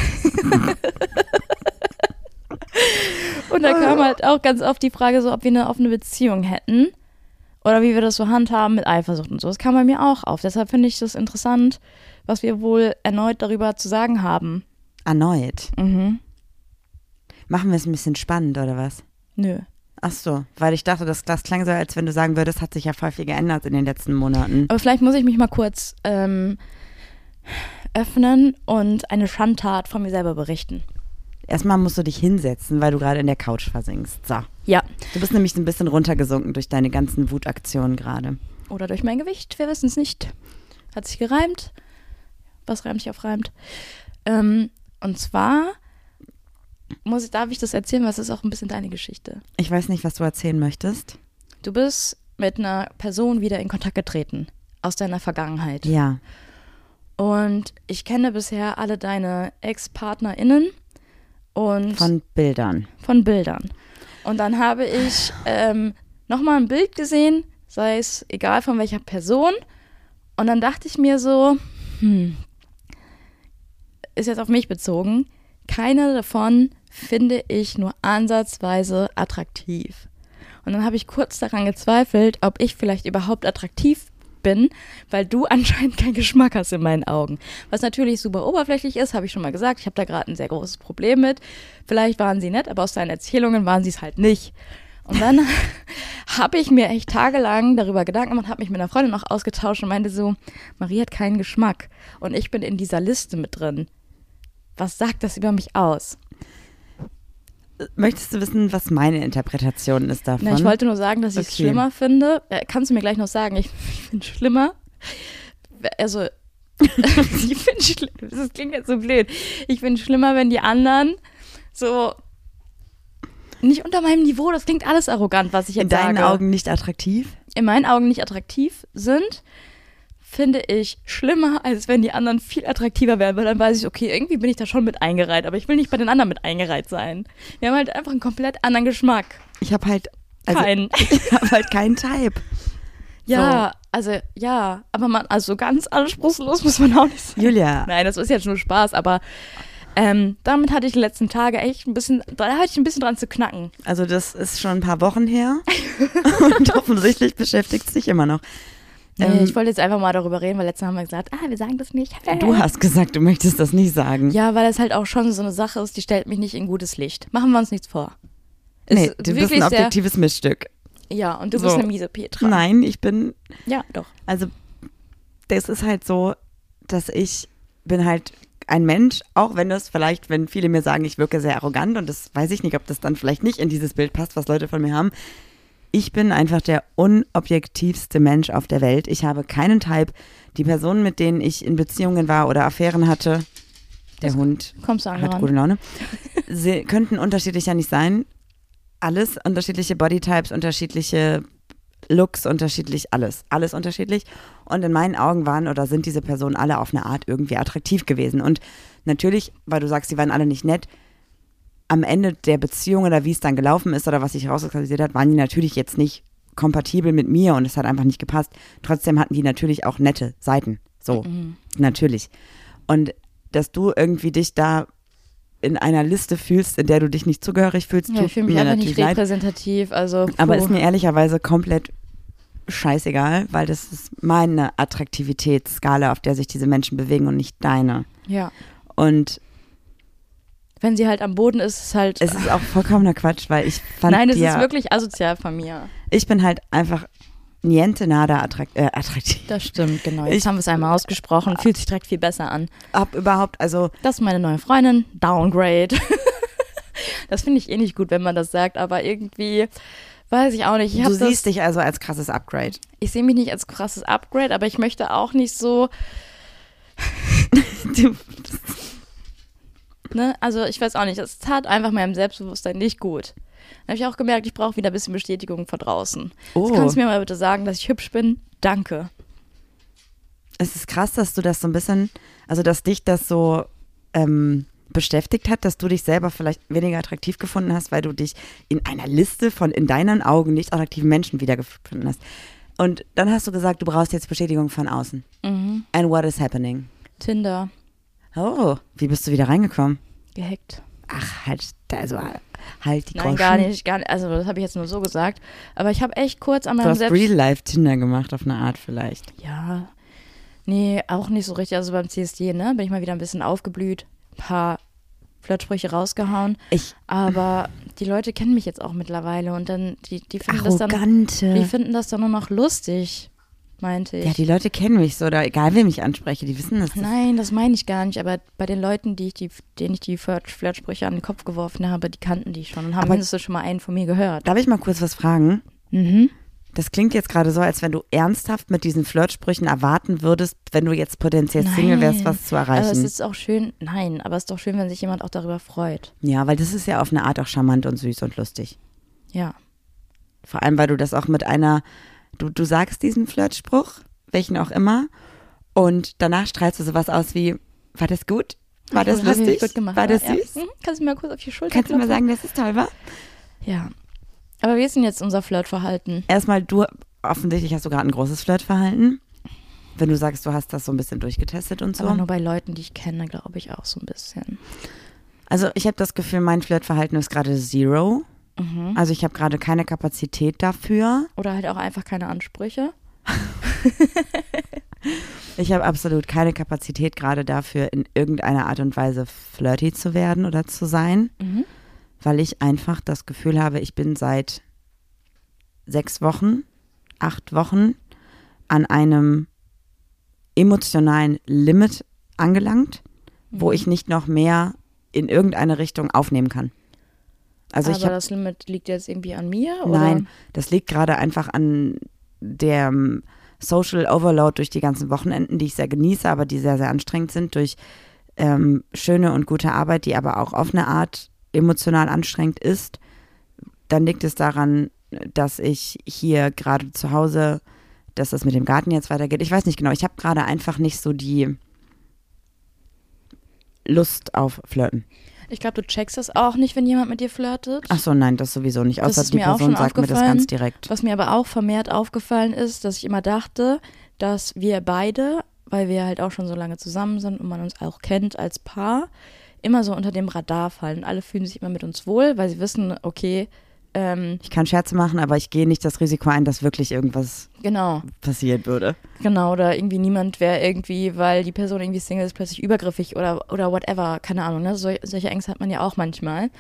und da kam halt auch ganz oft die Frage so, ob wir eine offene Beziehung hätten oder wie wir das so handhaben mit Eifersucht und so. Das kam bei mir auch auf. Deshalb finde ich das interessant, was wir wohl erneut darüber zu sagen haben. Erneut. Mhm. Machen wir es ein bisschen spannend, oder was? Nö. Ach so, weil ich dachte, das, das klang so, als wenn du sagen würdest, hat sich ja voll viel geändert in den letzten Monaten. Aber vielleicht muss ich mich mal kurz ähm, öffnen und eine Schandtat von mir selber berichten. Erstmal musst du dich hinsetzen, weil du gerade in der Couch versinkst. So. Ja. Du bist nämlich ein bisschen runtergesunken durch deine ganzen Wutaktionen gerade. Oder durch mein Gewicht, wir wissen es nicht. Hat sich gereimt. Was reimt sich auf reimt? Ähm, und zwar muss ich, darf ich das erzählen, weil es ist auch ein bisschen deine Geschichte. Ich weiß nicht, was du erzählen möchtest. Du bist mit einer Person wieder in Kontakt getreten aus deiner Vergangenheit. Ja. Und ich kenne bisher alle deine Ex-PartnerInnen und Von Bildern. von Bildern. Und dann habe ich ähm, nochmal ein Bild gesehen, sei es egal von welcher Person. Und dann dachte ich mir so, hm, ist jetzt auf mich bezogen, keine davon finde ich nur ansatzweise attraktiv. Und dann habe ich kurz daran gezweifelt, ob ich vielleicht überhaupt attraktiv bin, weil du anscheinend keinen Geschmack hast in meinen Augen. Was natürlich super oberflächlich ist, habe ich schon mal gesagt. Ich habe da gerade ein sehr großes Problem mit. Vielleicht waren sie nett, aber aus deinen Erzählungen waren sie es halt nicht. Und dann habe ich mir echt tagelang darüber Gedanken gemacht, habe mich mit einer Freundin noch ausgetauscht und meinte so, Marie hat keinen Geschmack und ich bin in dieser Liste mit drin. Was sagt das über mich aus? Möchtest du wissen, was meine Interpretation ist davon? Na, ich wollte nur sagen, dass ich es Okay. schlimmer finde. Kannst du mir gleich noch sagen, ich, ich finde es schlimmer. Also, ich finde schlimm, das klingt jetzt so blöd. Ich finde schlimmer, wenn die anderen so nicht unter meinem Niveau, das klingt alles arrogant, was ich jetzt In deinen sage. Augen nicht attraktiv? in meinen Augen nicht attraktiv sind, finde ich schlimmer, als wenn die anderen viel attraktiver wären, weil dann weiß ich, okay, irgendwie bin ich da schon mit eingereiht, aber ich will nicht bei den anderen mit eingereiht sein. Wir haben halt einfach einen komplett anderen Geschmack. Ich habe halt also, Keinen. Ich habe halt keinen Type. Ja, also ja, aber man, also ganz anspruchslos muss man auch nicht sein. Julia, Nein, das ist jetzt nur Spaß, aber ähm, damit hatte ich die letzten Tage echt ein bisschen, da hatte ich ein bisschen dran zu knacken. also das ist schon ein paar Wochen her und offensichtlich beschäftigt es dich immer noch. Ähm, ich wollte jetzt einfach mal darüber reden, weil letztes Mal haben wir gesagt, ah, wir sagen das nicht. Du hast gesagt, du möchtest das nicht sagen. Ja, weil das halt auch schon so eine Sache ist, die stellt mich nicht in gutes Licht. Machen wir uns nichts vor. Ist nee, du bist ein sehr- objektives Missstück. Ja, und du So. bist eine miese Petra. Nein, ich bin, Ja, doch. also das ist halt so, dass ich bin halt ein Mensch, auch wenn das vielleicht, wenn viele mir sagen, ich wirke sehr arrogant und das weiß ich nicht, ob das dann vielleicht nicht in dieses Bild passt, was Leute von mir haben. Ich bin einfach der unobjektivste Mensch auf der Welt. Ich habe keinen Type. Die Personen, mit denen ich in Beziehungen war oder Affären hatte, der Das Hund hat ran. gute Laune, sie könnten unterschiedlicher nicht sein. Alles, unterschiedliche Bodytypes, unterschiedliche Looks, unterschiedlich, alles. Alles unterschiedlich. Und in meinen Augen waren oder sind diese Personen alle auf eine Art irgendwie attraktiv gewesen. Und natürlich, weil du sagst, sie waren alle nicht nett, am Ende der Beziehung oder wie es dann gelaufen ist oder was sich herauskristallisiert hat, waren die natürlich jetzt nicht kompatibel mit mir und es hat einfach nicht gepasst. Trotzdem hatten die natürlich auch nette Seiten. So, Mhm. natürlich. Und dass du irgendwie dich da in einer Liste fühlst, in der du dich nicht zugehörig fühlst, Ja, tut ich fühle mich mir einfach natürlich nicht leid. repräsentativ. Also, Aber ist mir ehrlicherweise komplett scheißegal, weil das ist meine Attraktivitätsskala, auf der sich diese Menschen bewegen und nicht deine. Ja. Und Wenn sie halt am Boden ist, ist halt. es ist auch vollkommener Quatsch, weil ich fand Nein, es dir, ist wirklich asozial von mir. ich bin halt einfach niente nada attrakt, äh, attraktiv. Das stimmt, genau. Jetzt Ich- haben wir es einmal ausgesprochen. Fühlt sich direkt viel besser an. Hab überhaupt, also Das ist meine neue Freundin. Downgrade. das finde ich eh nicht gut, wenn man das sagt, aber irgendwie. Weiß ich auch nicht. Ich, du das, siehst dich also als krasses Upgrade. ich sehe mich nicht als krasses Upgrade, aber ich möchte auch nicht so, ne, also ich weiß auch nicht, das tat einfach meinem Selbstbewusstsein nicht gut. Dann habe ich auch gemerkt, ich brauche wieder ein bisschen Bestätigung von draußen. oh, Jetzt kannst du mir mal bitte sagen, dass ich hübsch bin? Danke. es ist krass, dass du das so ein bisschen, also dass dich das so ähm, beschäftigt hat, dass du dich selber vielleicht weniger attraktiv gefunden hast, weil du dich in einer Liste von in deinen Augen nicht attraktiven Menschen wiedergefunden hast. Und dann hast du gesagt, du brauchst jetzt Bestätigung von außen. Mhm. And what is happening? Tinder, Oh, wie bist du wieder reingekommen? gehackt. Ach, halt, also halt die Nein, Groschen. gar nicht, gar nicht. Also das habe ich jetzt nur so gesagt. Aber ich habe echt kurz an Du meinem hast Selbst... Real Life Tinder gemacht auf eine Art vielleicht. Ja, nee, auch nicht so richtig. Also beim CSD, ne, bin ich mal wieder ein bisschen aufgeblüht. Ein paar Flirtsprüche rausgehauen. Ich Aber die Leute kennen mich jetzt auch mittlerweile und dann, die, die finden das dann, arrogante. die finden das dann nur noch lustig, meinte ich. ja, die Leute kennen mich so, oder egal, wem ich anspreche, die wissen das. Nein, das meine ich gar nicht, aber bei den Leuten, die ich die, denen ich die Flirt- Flirtsprüche an den Kopf geworfen habe, die kannten die schon und haben Aber- mindestens schon mal einen von mir gehört. Darf ich mal kurz was fragen? Mhm. Das klingt jetzt gerade so, als wenn du ernsthaft mit diesen Flirtsprüchen erwarten würdest, wenn du jetzt potenziell Single wärst, Nein. was zu Aber es erreichen. ist auch schön, nein, aber es ist doch schön, wenn sich jemand auch darüber freut. Ja, weil das ist ja auf eine Art auch charmant und süß und lustig. Ja. Vor allem, weil du das auch mit einer, du, du sagst diesen Flirtspruch, welchen auch immer, und danach strahlst du sowas aus wie, war das gut? War das ich lustig? Gut gemacht, war das ja. süß? Mhm. Kannst du mir mal kurz auf die Schulter Kannst du mal sagen, dass es toll war? Ja. Aber wie ist denn jetzt unser Flirtverhalten? Erstmal, du, offensichtlich hast du gerade ein großes Flirtverhalten. Wenn du sagst, du hast das so ein bisschen durchgetestet und so. Aber nur bei Leuten, die ich kenne, glaube ich auch so ein bisschen. Also ich habe das Gefühl, mein Flirtverhalten ist gerade zero. Mhm. Also ich habe gerade keine Kapazität dafür. Oder halt auch einfach keine Ansprüche. Ich habe absolut keine Kapazität gerade dafür, in irgendeiner Art und Weise flirty zu werden oder zu sein, Mhm. weil ich einfach das Gefühl habe, ich bin seit sechs Wochen, acht Wochen an einem emotionalen Limit angelangt, wo Mhm. ich nicht noch mehr in irgendeine Richtung aufnehmen kann. Also Aber ich habe das Limit liegt jetzt irgendwie an mir? Oder? Nein, das liegt gerade einfach an der Social Overload durch die ganzen Wochenenden, die ich sehr genieße, aber die sehr, sehr anstrengend sind, durch ähm, schöne und gute Arbeit, die aber auch auf eine Art emotional anstrengend ist, dann liegt es daran, dass ich hier gerade zu Hause, dass das mit dem Garten jetzt weitergeht. Ich weiß nicht genau, ich habe gerade einfach nicht so die Lust auf Flirten. Ich glaube, du checkst das auch nicht, wenn jemand mit dir flirtet. Ach so, nein, das sowieso nicht. Außer die Person sagt mir das ganz direkt. Was mir aber auch vermehrt aufgefallen ist, dass ich immer dachte, dass wir beide, weil wir halt auch schon so lange zusammen sind und man uns auch kennt als Paar, immer so unter dem Radar fallen. Alle fühlen sich immer mit uns wohl, weil sie wissen, okay, ähm, Ich kann Scherze machen, aber ich gehe nicht das Risiko ein, dass wirklich irgendwas genau, passieren würde. genau, oder irgendwie niemand wäre irgendwie, weil die Person irgendwie Single ist, plötzlich übergriffig oder, oder whatever, keine Ahnung, ne? Sol solche Ängste hat man ja auch manchmal.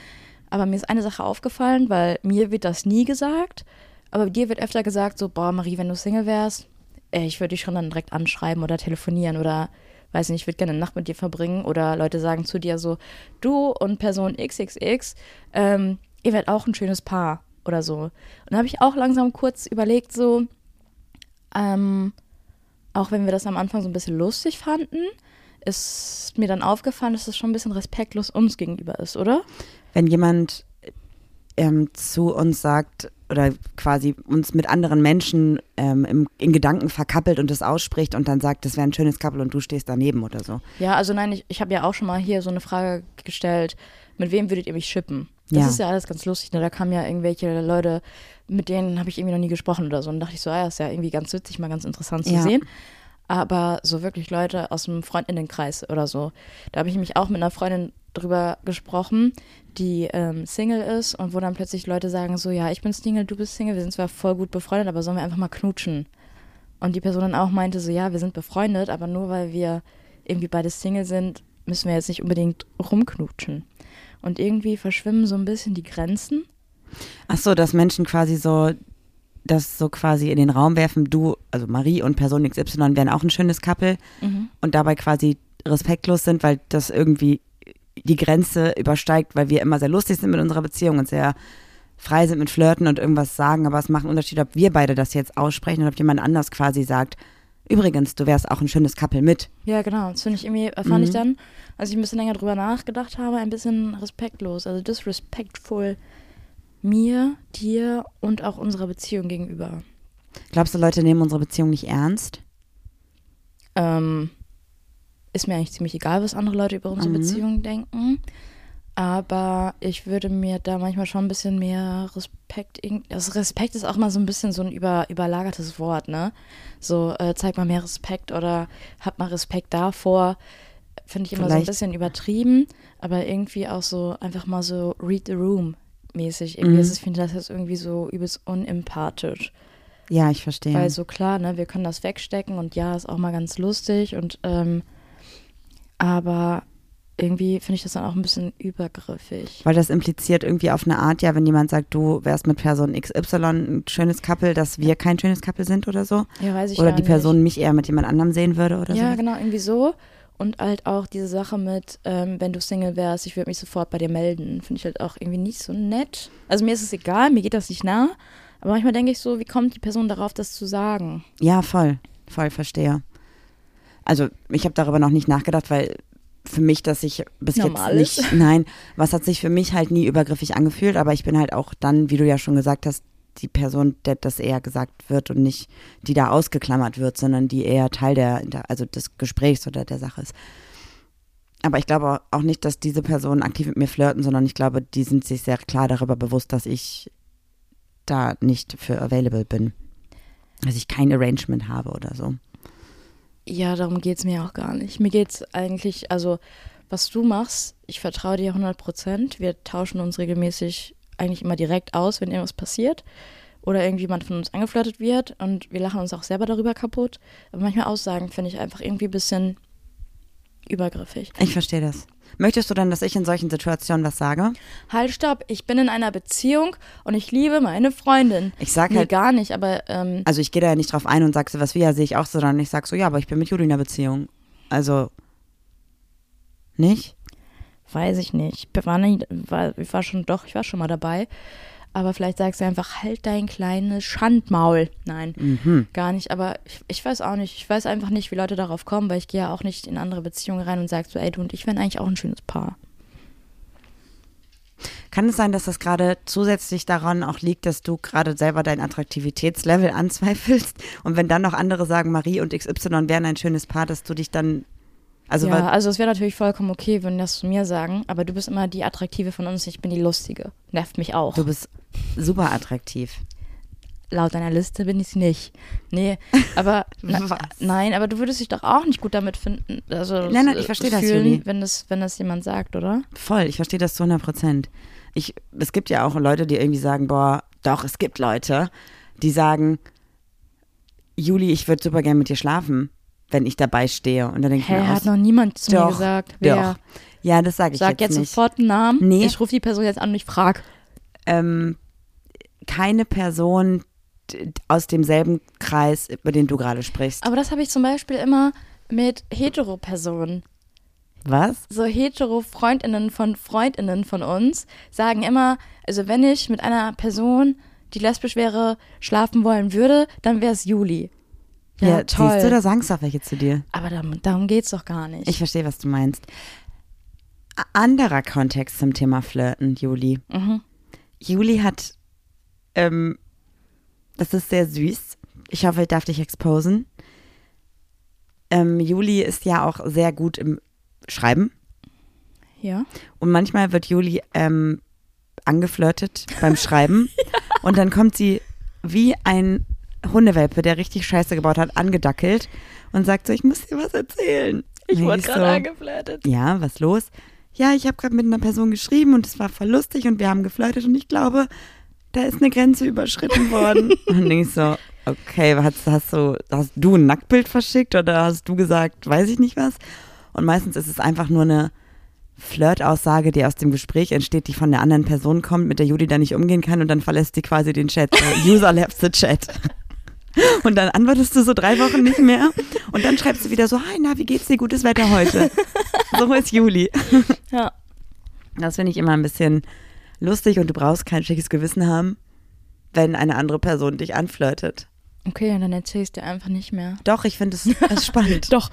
Aber mir ist eine Sache aufgefallen, weil mir wird das nie gesagt, aber dir wird öfter gesagt, so, boah, Marie, wenn du Single wärst, ey, ich würde dich schon dann direkt anschreiben oder telefonieren oder, weiß nicht, ich würde gerne eine Nacht mit dir verbringen oder Leute sagen zu dir so, du und Person XXX, ähm, ihr werdet auch ein schönes Paar oder so. Und da habe ich auch langsam kurz überlegt, so, ähm, auch wenn wir das am Anfang so ein bisschen lustig fanden, ist mir dann aufgefallen, dass das schon ein bisschen respektlos uns gegenüber ist, oder? Wenn jemand ähm, zu uns sagt oder quasi uns mit anderen Menschen ähm, im, in Gedanken verkappelt und das ausspricht und dann sagt, das wäre ein schönes Couple und du stehst daneben oder so. Ja, also nein, ich, ich habe ja auch schon mal hier so eine Frage gestellt, mit wem würdet ihr mich shippen? Das Ja. ist ja alles ganz lustig, ne? Da kamen ja irgendwelche Leute, mit denen habe ich irgendwie noch nie gesprochen oder so. Und dachte ich so, ah, ja, ist ja irgendwie ganz witzig, mal ganz interessant zu Ja. sehen. Aber so wirklich Leute aus dem Freundinnenkreis oder so. Da habe ich mich auch mit einer Freundin drüber gesprochen, die ähm, Single ist und wo dann plötzlich Leute sagen so, ja, ich bin Single, du bist Single, wir sind zwar voll gut befreundet, aber sollen wir einfach mal knutschen? Und die Person dann auch meinte so, ja, wir sind befreundet, aber nur weil wir irgendwie beide Single sind, müssen wir jetzt nicht unbedingt rumknutschen. Und irgendwie verschwimmen so ein bisschen die Grenzen. Ach so, dass Menschen quasi so das so quasi in den Raum werfen, du, also Marie und Person XY wären auch ein schönes Couple und dabei quasi respektlos sind, weil das irgendwie die Grenze übersteigt, weil wir immer sehr lustig sind mit unserer Beziehung und sehr frei sind mit Flirten und irgendwas sagen, aber es macht einen Unterschied, ob wir beide das jetzt aussprechen oder ob jemand anders quasi sagt, übrigens, du wärst auch ein schönes Couple mit. Ja, genau. Das finde ich irgendwie, äh, fand ich dann, als ich ein bisschen länger drüber nachgedacht habe, ein bisschen respektlos, also disrespectful mir, dir und auch unserer Beziehung gegenüber. Glaubst du, Leute nehmen unsere Beziehung nicht ernst? Ähm, ist mir eigentlich ziemlich egal, was andere Leute über unsere Mhm. Beziehung denken. Aber ich würde mir da manchmal schon ein bisschen mehr Respekt. Also Respekt ist auch mal so ein bisschen so ein über, überlagertes Wort, ne? So, äh, zeig mal mehr Respekt oder hab mal Respekt davor. Finde ich immer so ein Vielleicht- bisschen übertrieben, aber irgendwie auch so einfach mal so read the room mäßig. Irgendwie Mhm. ist es, ich finde das jetzt irgendwie so übelst unempathisch. Ja, ich verstehe. Weil so klar, ne, wir können das wegstecken und ja, ist auch mal ganz lustig und ähm, aber irgendwie finde ich das dann auch ein bisschen übergriffig. Weil das impliziert irgendwie auf eine Art, ja, wenn jemand sagt, du wärst mit Person XY ein schönes Couple, dass wir kein schönes Couple sind oder so. Ja, weiß ich Oder die nicht. Person mich eher mit jemand anderem sehen würde oder Ja, so. genau, irgendwie so. Und halt auch diese Sache mit, ähm, wenn du Single wärst, ich würde mich sofort bei dir melden. Finde ich halt auch irgendwie nicht so nett. Also mir ist es egal, mir geht das nicht nah. Aber manchmal denke ich so, wie kommt die Person darauf, das zu sagen? Ja, voll. Voll, verstehe. Also, ich habe darüber noch nicht nachgedacht, weil für mich, dass ich bis Normal jetzt ist. nicht, nein, was hat sich für mich halt nie übergriffig angefühlt, aber ich bin halt auch dann, wie du ja schon gesagt hast, die Person, der das eher gesagt wird und nicht die da ausgeklammert wird, sondern die eher Teil der- also des Gesprächs oder der Sache ist. Aber ich glaube auch nicht, dass diese Personen aktiv mit mir flirten, sondern ich glaube, die sind sich sehr klar darüber bewusst, dass ich da nicht für available bin. Dass ich kein Arrangement habe oder so. Ja, darum geht es mir auch gar nicht. Mir geht es eigentlich, also was du machst, ich vertraue dir 100 Prozent. Wir tauschen uns regelmäßig eigentlich immer direkt aus, wenn irgendwas passiert oder irgendjemand von uns angeflirtet wird und wir lachen uns auch selber darüber kaputt. Aber manchmal Aussagen finde ich einfach irgendwie ein bisschen übergriffig. Ich verstehe das. Möchtest du dann, dass ich in solchen Situationen was sage? Halt, stopp, ich bin in einer Beziehung und ich liebe meine Freundin. Ich sag Nee, halt, gar nicht, aber ähm, also ich gehe da ja nicht drauf ein und sag so, was wir ja sehe ich auch so, sondern ich sag so, ja, aber ich bin mit Juli in einer Beziehung. Also, nicht? Weiß ich nicht. Ich war, nie, war, ich war schon doch, ich war schon mal dabei. Aber vielleicht sagst du einfach, halt dein kleines Schandmaul. Nein, Mhm. gar nicht. Aber ich, ich weiß auch nicht. Ich weiß einfach nicht, wie Leute darauf kommen, weil ich gehe ja auch nicht in andere Beziehungen rein und sag so, ey, du und ich wären eigentlich auch ein schönes Paar. Kann es sein, dass das gerade zusätzlich daran auch liegt, dass du gerade selber dein Attraktivitätslevel anzweifelst? Und wenn dann noch andere sagen, Marie und XY wären ein schönes Paar, dass du dich dann. Also, ja, also es wäre natürlich vollkommen okay, wenn das zu mir sagen, aber du bist immer die Attraktive von uns, ich bin die Lustige. Nervt mich auch. du bist super attraktiv. Laut deiner Liste bin ich nicht. Nee, aber na, nein, aber du würdest dich doch auch nicht gut damit finden. Also Nein, nein, ich verstehe das, Juli. wenn das, wenn das jemand sagt, oder? Voll, ich verstehe das zu 100 Prozent. Ich, es gibt ja auch Leute, die irgendwie sagen, boah, doch, es gibt Leute, die sagen, Juli, ich würde super gerne mit dir schlafen, wenn ich dabei stehe. Und dann denke ich Hä, mir hat aus, noch niemand zu mir Doch, gesagt. Wer? doch. ja, das sage ich Sag jetzt jetzt, nicht. sofort einen Namen. Nee. Ich rufe die Person jetzt an und ich frage. ähm, keine Person aus demselben Kreis, über den du gerade sprichst. Aber das habe ich zum Beispiel immer mit Hetero-Personen. Was? so hetero Freundinnen von Freundinnen von uns sagen immer, also wenn ich mit einer Person, die lesbisch wäre, schlafen wollen würde, dann wäre es Juli. Ja, Ja, toll. siehst du, da sagen es auch welche zu dir. Aber darum, darum geht's doch gar nicht. Ich verstehe, was du meinst. Anderer Kontext zum Thema Flirten, Juli. mhm. Juli hat, ähm, das ist sehr süß. Ich hoffe, ich darf dich exposen. Ähm, Juli ist ja auch sehr gut im Schreiben. Ja. Und manchmal wird Juli ähm, angeflirtet beim Schreiben. Und dann kommt sie wie ein Hundewelpe, der richtig Scheiße gebaut hat, angedackelt und sagt so, ich muss dir was erzählen. Ich wurde gerade so, angeflirtet. Ja, was los? Ja, ich habe gerade mit einer Person geschrieben und es war voll lustig und wir haben geflirtet und ich glaube, da ist eine Grenze überschritten worden. und ich so, okay, hast, hast, du, hast du ein Nacktbild verschickt oder hast du gesagt, weiß ich nicht was? Und meistens ist es einfach nur eine Flirtaussage, die aus dem Gespräch entsteht, die von der anderen Person kommt, mit der Judy dann nicht umgehen kann und dann verlässt sie quasi den Chat. So, User left the chat. Und dann antwortest du so drei Wochen nicht mehr und dann schreibst du wieder so, hi, na, wie geht's dir? Gutes Wetter heute. So ist Juli. Ja. Das finde ich immer ein bisschen lustig und du brauchst kein schlechtes Gewissen haben, wenn eine andere Person dich anflirtet. Okay, und dann erzähl ich dir einfach nicht mehr. Doch, ich finde es es spannend. Doch,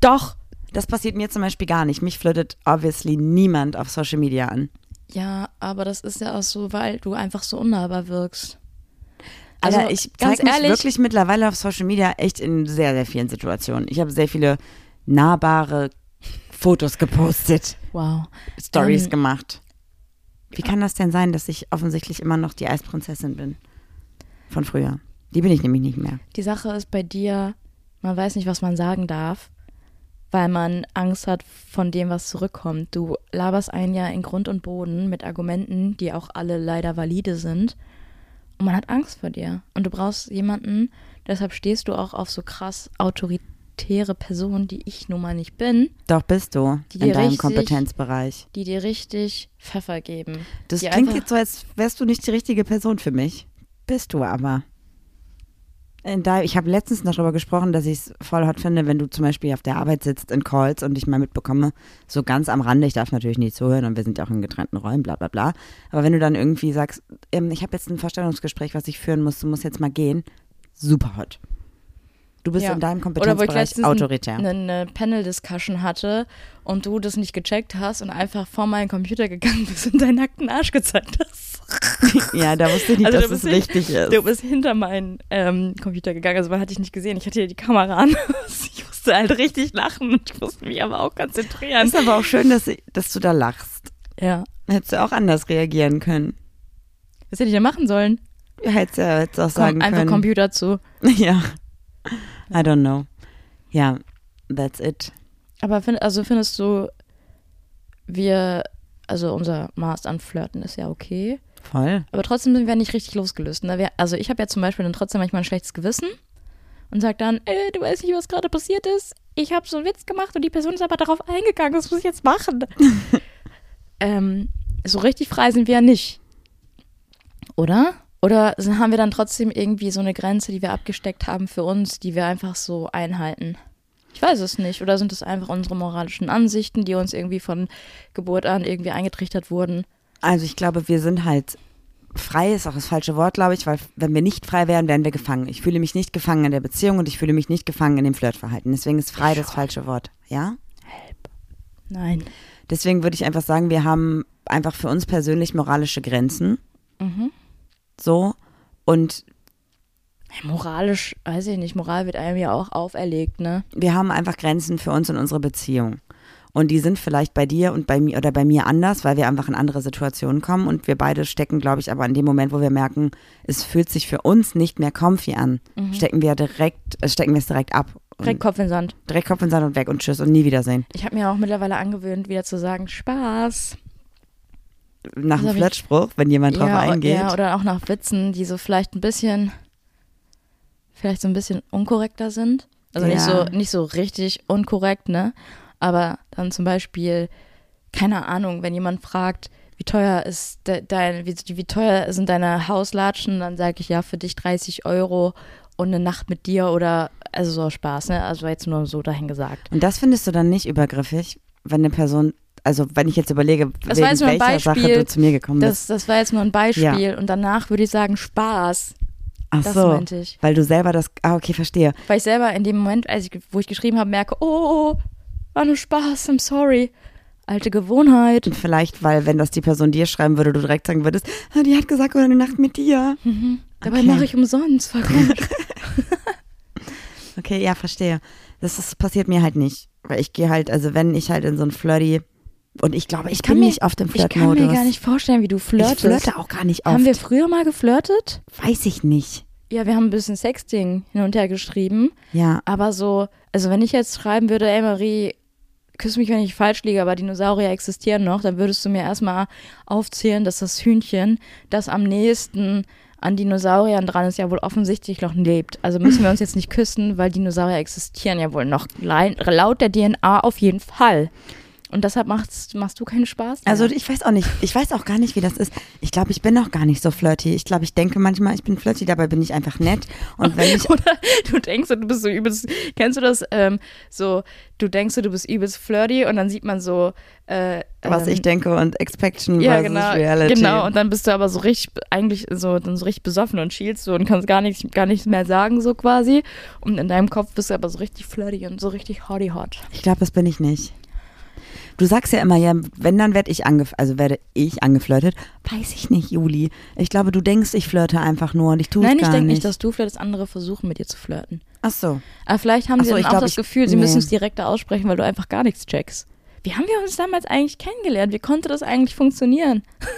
doch. Das passiert mir zum Beispiel gar nicht. Mich flirtet obviously niemand auf Social Media an. Ja, aber das ist ja auch so, weil du einfach so unnahbar wirkst. Also ich ganz mich ehrlich- wirklich mittlerweile auf Social Media echt in sehr, sehr vielen Situationen. Ich habe sehr viele nahbare Fotos gepostet, Wow. Stories Ähm, gemacht. Wie kann das denn sein, dass ich offensichtlich immer noch die Eisprinzessin bin? Von früher. Die bin ich nämlich nicht mehr. Die Sache ist bei dir, man weiß nicht, was man sagen darf, weil man Angst hat von dem, was zurückkommt. Du laberst einen ja in Grund und Boden mit Argumenten, die auch alle leider valide sind. Und man hat Angst vor dir. Und du brauchst jemanden, deshalb stehst du auch auf so krass autoritäre Personen, die ich nun mal nicht bin, Doch bist du Die in deinem richtig- Kompetenzbereich. die dir richtig Pfeffer geben. Das klingt jetzt so, als wärst du nicht die richtige Person für mich. Bist du aber. In da, ich habe letztens noch darüber gesprochen, dass ich es voll hot finde, wenn du zum Beispiel auf der Arbeit sitzt in Calls und ich mal mitbekomme, so ganz am Rande, ich darf natürlich nicht zuhören und wir sind ja auch in getrennten Räumen, bla bla bla. Aber wenn du dann irgendwie sagst, ähm, ich habe jetzt ein Vorstellungsgespräch, was ich führen muss, du musst jetzt mal gehen, super hot. Du bist Ja. in deinem Oder wo ich Kompetenzbereich letztens autoritär. eine, eine Panel-Discussion hatte und du das nicht gecheckt hast und einfach vor meinen Computer gegangen bist und deinen nackten Arsch gezeigt hast. ja, da wusste ich nicht, Also dass es richtig ist. Du bist hinter meinen ähm, Computer gegangen, also man hat dich nicht gesehen. Ich hatte hier die Kamera an. Ich musste halt richtig lachen und ich musste mich aber auch konzentrieren. ist aber auch schön, dass, dass du da lachst. Ja. Hättest du auch anders reagieren können. Was hätte ich denn machen sollen? Hättest du hättest auch Komm, sagen einfach können. Computer zu. Ja. I don't know. Ja, that's it. Aber find, also findest du, wir, also unser Maß an Flirten ist ja okay. Voll. Aber trotzdem sind wir nicht richtig losgelöst. Ne? Wir, also ich habe ja zum Beispiel dann trotzdem manchmal ein schlechtes Gewissen und sag dann, ey, du weißt nicht, was gerade passiert ist. Ich habe so einen Witz gemacht und die Person ist aber darauf eingegangen. Was muss ich jetzt machen? ähm, so richtig frei sind wir ja nicht. Oder? Oder haben wir dann trotzdem irgendwie so eine Grenze, die wir abgesteckt haben für uns, die wir einfach so einhalten? Ich weiß es nicht. Oder sind es einfach unsere moralischen Ansichten, die uns irgendwie von Geburt an irgendwie eingetrichtert wurden? Also ich glaube, wir sind halt frei ist auch das falsche Wort, glaube ich, weil wenn wir nicht frei wären, wären wir gefangen. Ich fühle mich nicht gefangen in der Beziehung und ich fühle mich nicht gefangen in dem Flirtverhalten. Deswegen ist frei das falsche Wort. Ja? Nein. Deswegen würde ich einfach sagen, wir haben einfach für uns persönlich moralische Grenzen. Mhm. So. Und moralisch, weiß ich nicht, Moral wird einem ja auch auferlegt, ne? wir haben einfach Grenzen für uns und unsere Beziehung. Und die sind vielleicht bei dir und bei mir oder bei mir anders, weil wir einfach in andere Situationen kommen und wir beide stecken, glaube ich, aber in dem Moment, wo wir merken, es fühlt sich für uns nicht mehr comfy an, stecken wir direkt, äh, stecken wir es direkt ab. Direkt Kopf in den Sand. direkt Kopf in den Sand und weg und tschüss und nie wiedersehen. Ich habe mir auch mittlerweile angewöhnt, wieder zu sagen, Spaß. Nach hab ich- Flirtspruch, wenn jemand drauf ja, eingeht. ja, oder auch nach Witzen, die so vielleicht ein bisschen, vielleicht so ein bisschen unkorrekter sind. Also nicht Ja. so, nicht so richtig unkorrekt, ne? Aber dann zum Beispiel, keine Ahnung, wenn jemand fragt, wie teuer ist de, dein, wie, wie teuer sind deine Hauslatschen, dann sage ich ja für dich 30 Euro und eine Nacht mit dir oder also so Spaß, ne? Also jetzt nur so dahin gesagt. Und das findest du dann nicht übergriffig, wenn eine Person, also wenn ich jetzt überlege, Das wegen welcher Sache Beispiel. du zu mir gekommen bist. Das, das war jetzt nur ein Beispiel und danach würde ich sagen Spaß. Ach Das so, meinte ich. weil du selber das, ah okay, verstehe. Weil ich selber in dem Moment, als ich, wo ich geschrieben habe, merke, oh, war nur Spaß, I'm sorry. Alte Gewohnheit. Und vielleicht, weil wenn das die Person dir schreiben würde, du direkt sagen würdest, ah, die hat gesagt, oder eine Nacht mit dir. Dabei Okay. mache ich umsonst. Voll. Okay, ja, verstehe. Das ist, passiert mir halt nicht. Weil ich gehe halt, also wenn ich halt in so ein Flirty und ich glaube, ich, kann bin mir- nicht auf dem ich kann Flirtmodus. mir gar nicht vorstellen, wie du ich flirtest. flirte auch gar nicht oft. haben wir früher mal geflirtet? Weiß ich nicht. Ja, wir haben ein bisschen Sexting hin und her geschrieben. Ja, Aber so, also wenn ich jetzt schreiben würde, ey Marie, küss mich, wenn ich falsch liege, aber Dinosaurier existieren noch, dann würdest du mir erstmal aufzählen, dass das Hühnchen, das am nächsten an Dinosauriern dran ist, ja wohl offensichtlich noch lebt. Also müssen wir uns jetzt nicht küssen, weil Dinosaurier existieren ja wohl noch. Laut der DNA auf jeden Fall. Und deshalb machst, machst du keinen Spaß? mehr? also ich weiß auch nicht, ich weiß auch gar nicht, wie das ist. Ich glaube, ich bin auch gar nicht so flirty. Ich glaube, ich denke manchmal, ich bin flirty, dabei bin ich einfach nett. Und wenn ich, Oder du denkst, du bist so übelst, kennst du das, ähm, so, du denkst, du bist übelst flirty und dann sieht man so, äh, was ähm, ich denke und Expectation ja, versus genau, Reality. genau. Und dann bist du aber so richtig, eigentlich so, dann so richtig besoffen und schielst so und kannst gar nichts, gar nichts mehr sagen, so quasi. Und in deinem Kopf bist du aber so richtig flirty und so richtig hotty hot. Ich glaube, das bin ich nicht. Du sagst ja immer, ja, wenn dann werde ich angef also werde ich angeflirtet. Weiß ich nicht, Juli. Ich glaube, du denkst, ich flirte einfach nur und ich tue es Nein, ich gar denke nicht. nicht, dass du flirtest, andere versuchen mit dir zu flirten. Ach so. Aber vielleicht haben Ach sie so, dann auch glaub, das ich- Gefühl, sie nee. müssen es direkter aussprechen, weil du einfach gar nichts checkst. Wie haben wir uns damals eigentlich kennengelernt? Wie konnte das eigentlich funktionieren?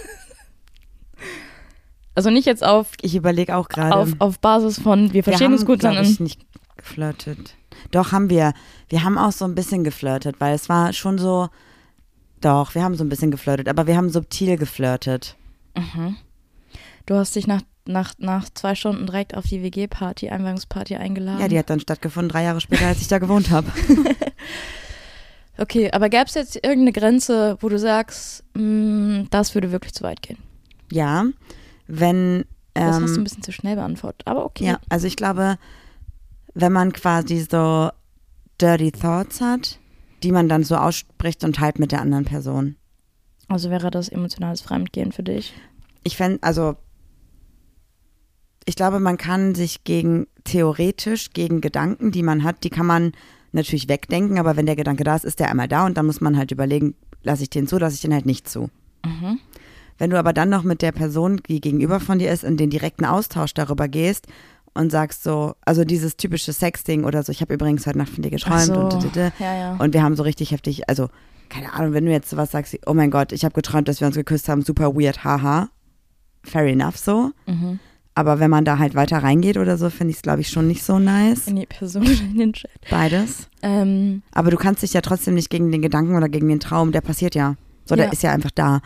also nicht jetzt auf, Ich überlege auch gerade. auf, auf Basis von, wir wir verstehen haben, uns gut, sondern ich, nicht geflirtet. Doch, haben wir. Wir haben auch so ein bisschen geflirtet, weil es war schon so. Doch, wir haben so ein bisschen geflirtet, aber wir haben subtil geflirtet. du hast dich nach, nach, nach zwei Stunden direkt auf die WG-Party, Einweihungsparty eingeladen. Ja, die hat dann stattgefunden drei Jahre später, als ich da gewohnt habe. okay, aber gäbe es jetzt irgendeine Grenze, wo du sagst, mm, das würde wirklich zu weit gehen? Ja, wenn. Das hast du ein Ähm, bisschen zu schnell beantwortet, aber okay. ja, also ich glaube, wenn man quasi so dirty thoughts hat, die man dann so ausspricht und halt mit der anderen Person. Also wäre das emotionales Fremdgehen für dich? Ich fände, also ich glaube, man kann sich gegen, theoretisch gegen Gedanken, die man hat, die kann man natürlich wegdenken, aber wenn der Gedanke da ist, ist der einmal da und dann muss man halt überlegen, lasse ich den zu, lasse ich den halt nicht zu. Mhm. Wenn du aber dann noch mit der Person, die gegenüber von dir ist, in den direkten Austausch darüber gehst und sagst so, also dieses typische Sexting oder so, ich habe übrigens heute Nacht von dir geträumt so, und, und, und, ja, ja. und wir haben so richtig heftig, also keine Ahnung, wenn du jetzt sowas sagst, wie, oh mein Gott, ich habe geträumt, dass wir uns geküsst haben, super weird, haha, fair enough so. Mhm. Aber wenn man da halt weiter reingeht oder so, finde ich es, glaube ich, schon nicht so nice. In die Person in den Chat. Beides. Ähm, Aber du kannst dich ja trotzdem nicht gegen den Gedanken oder gegen den Traum, der passiert ja. So, der Ja. ist ja einfach da.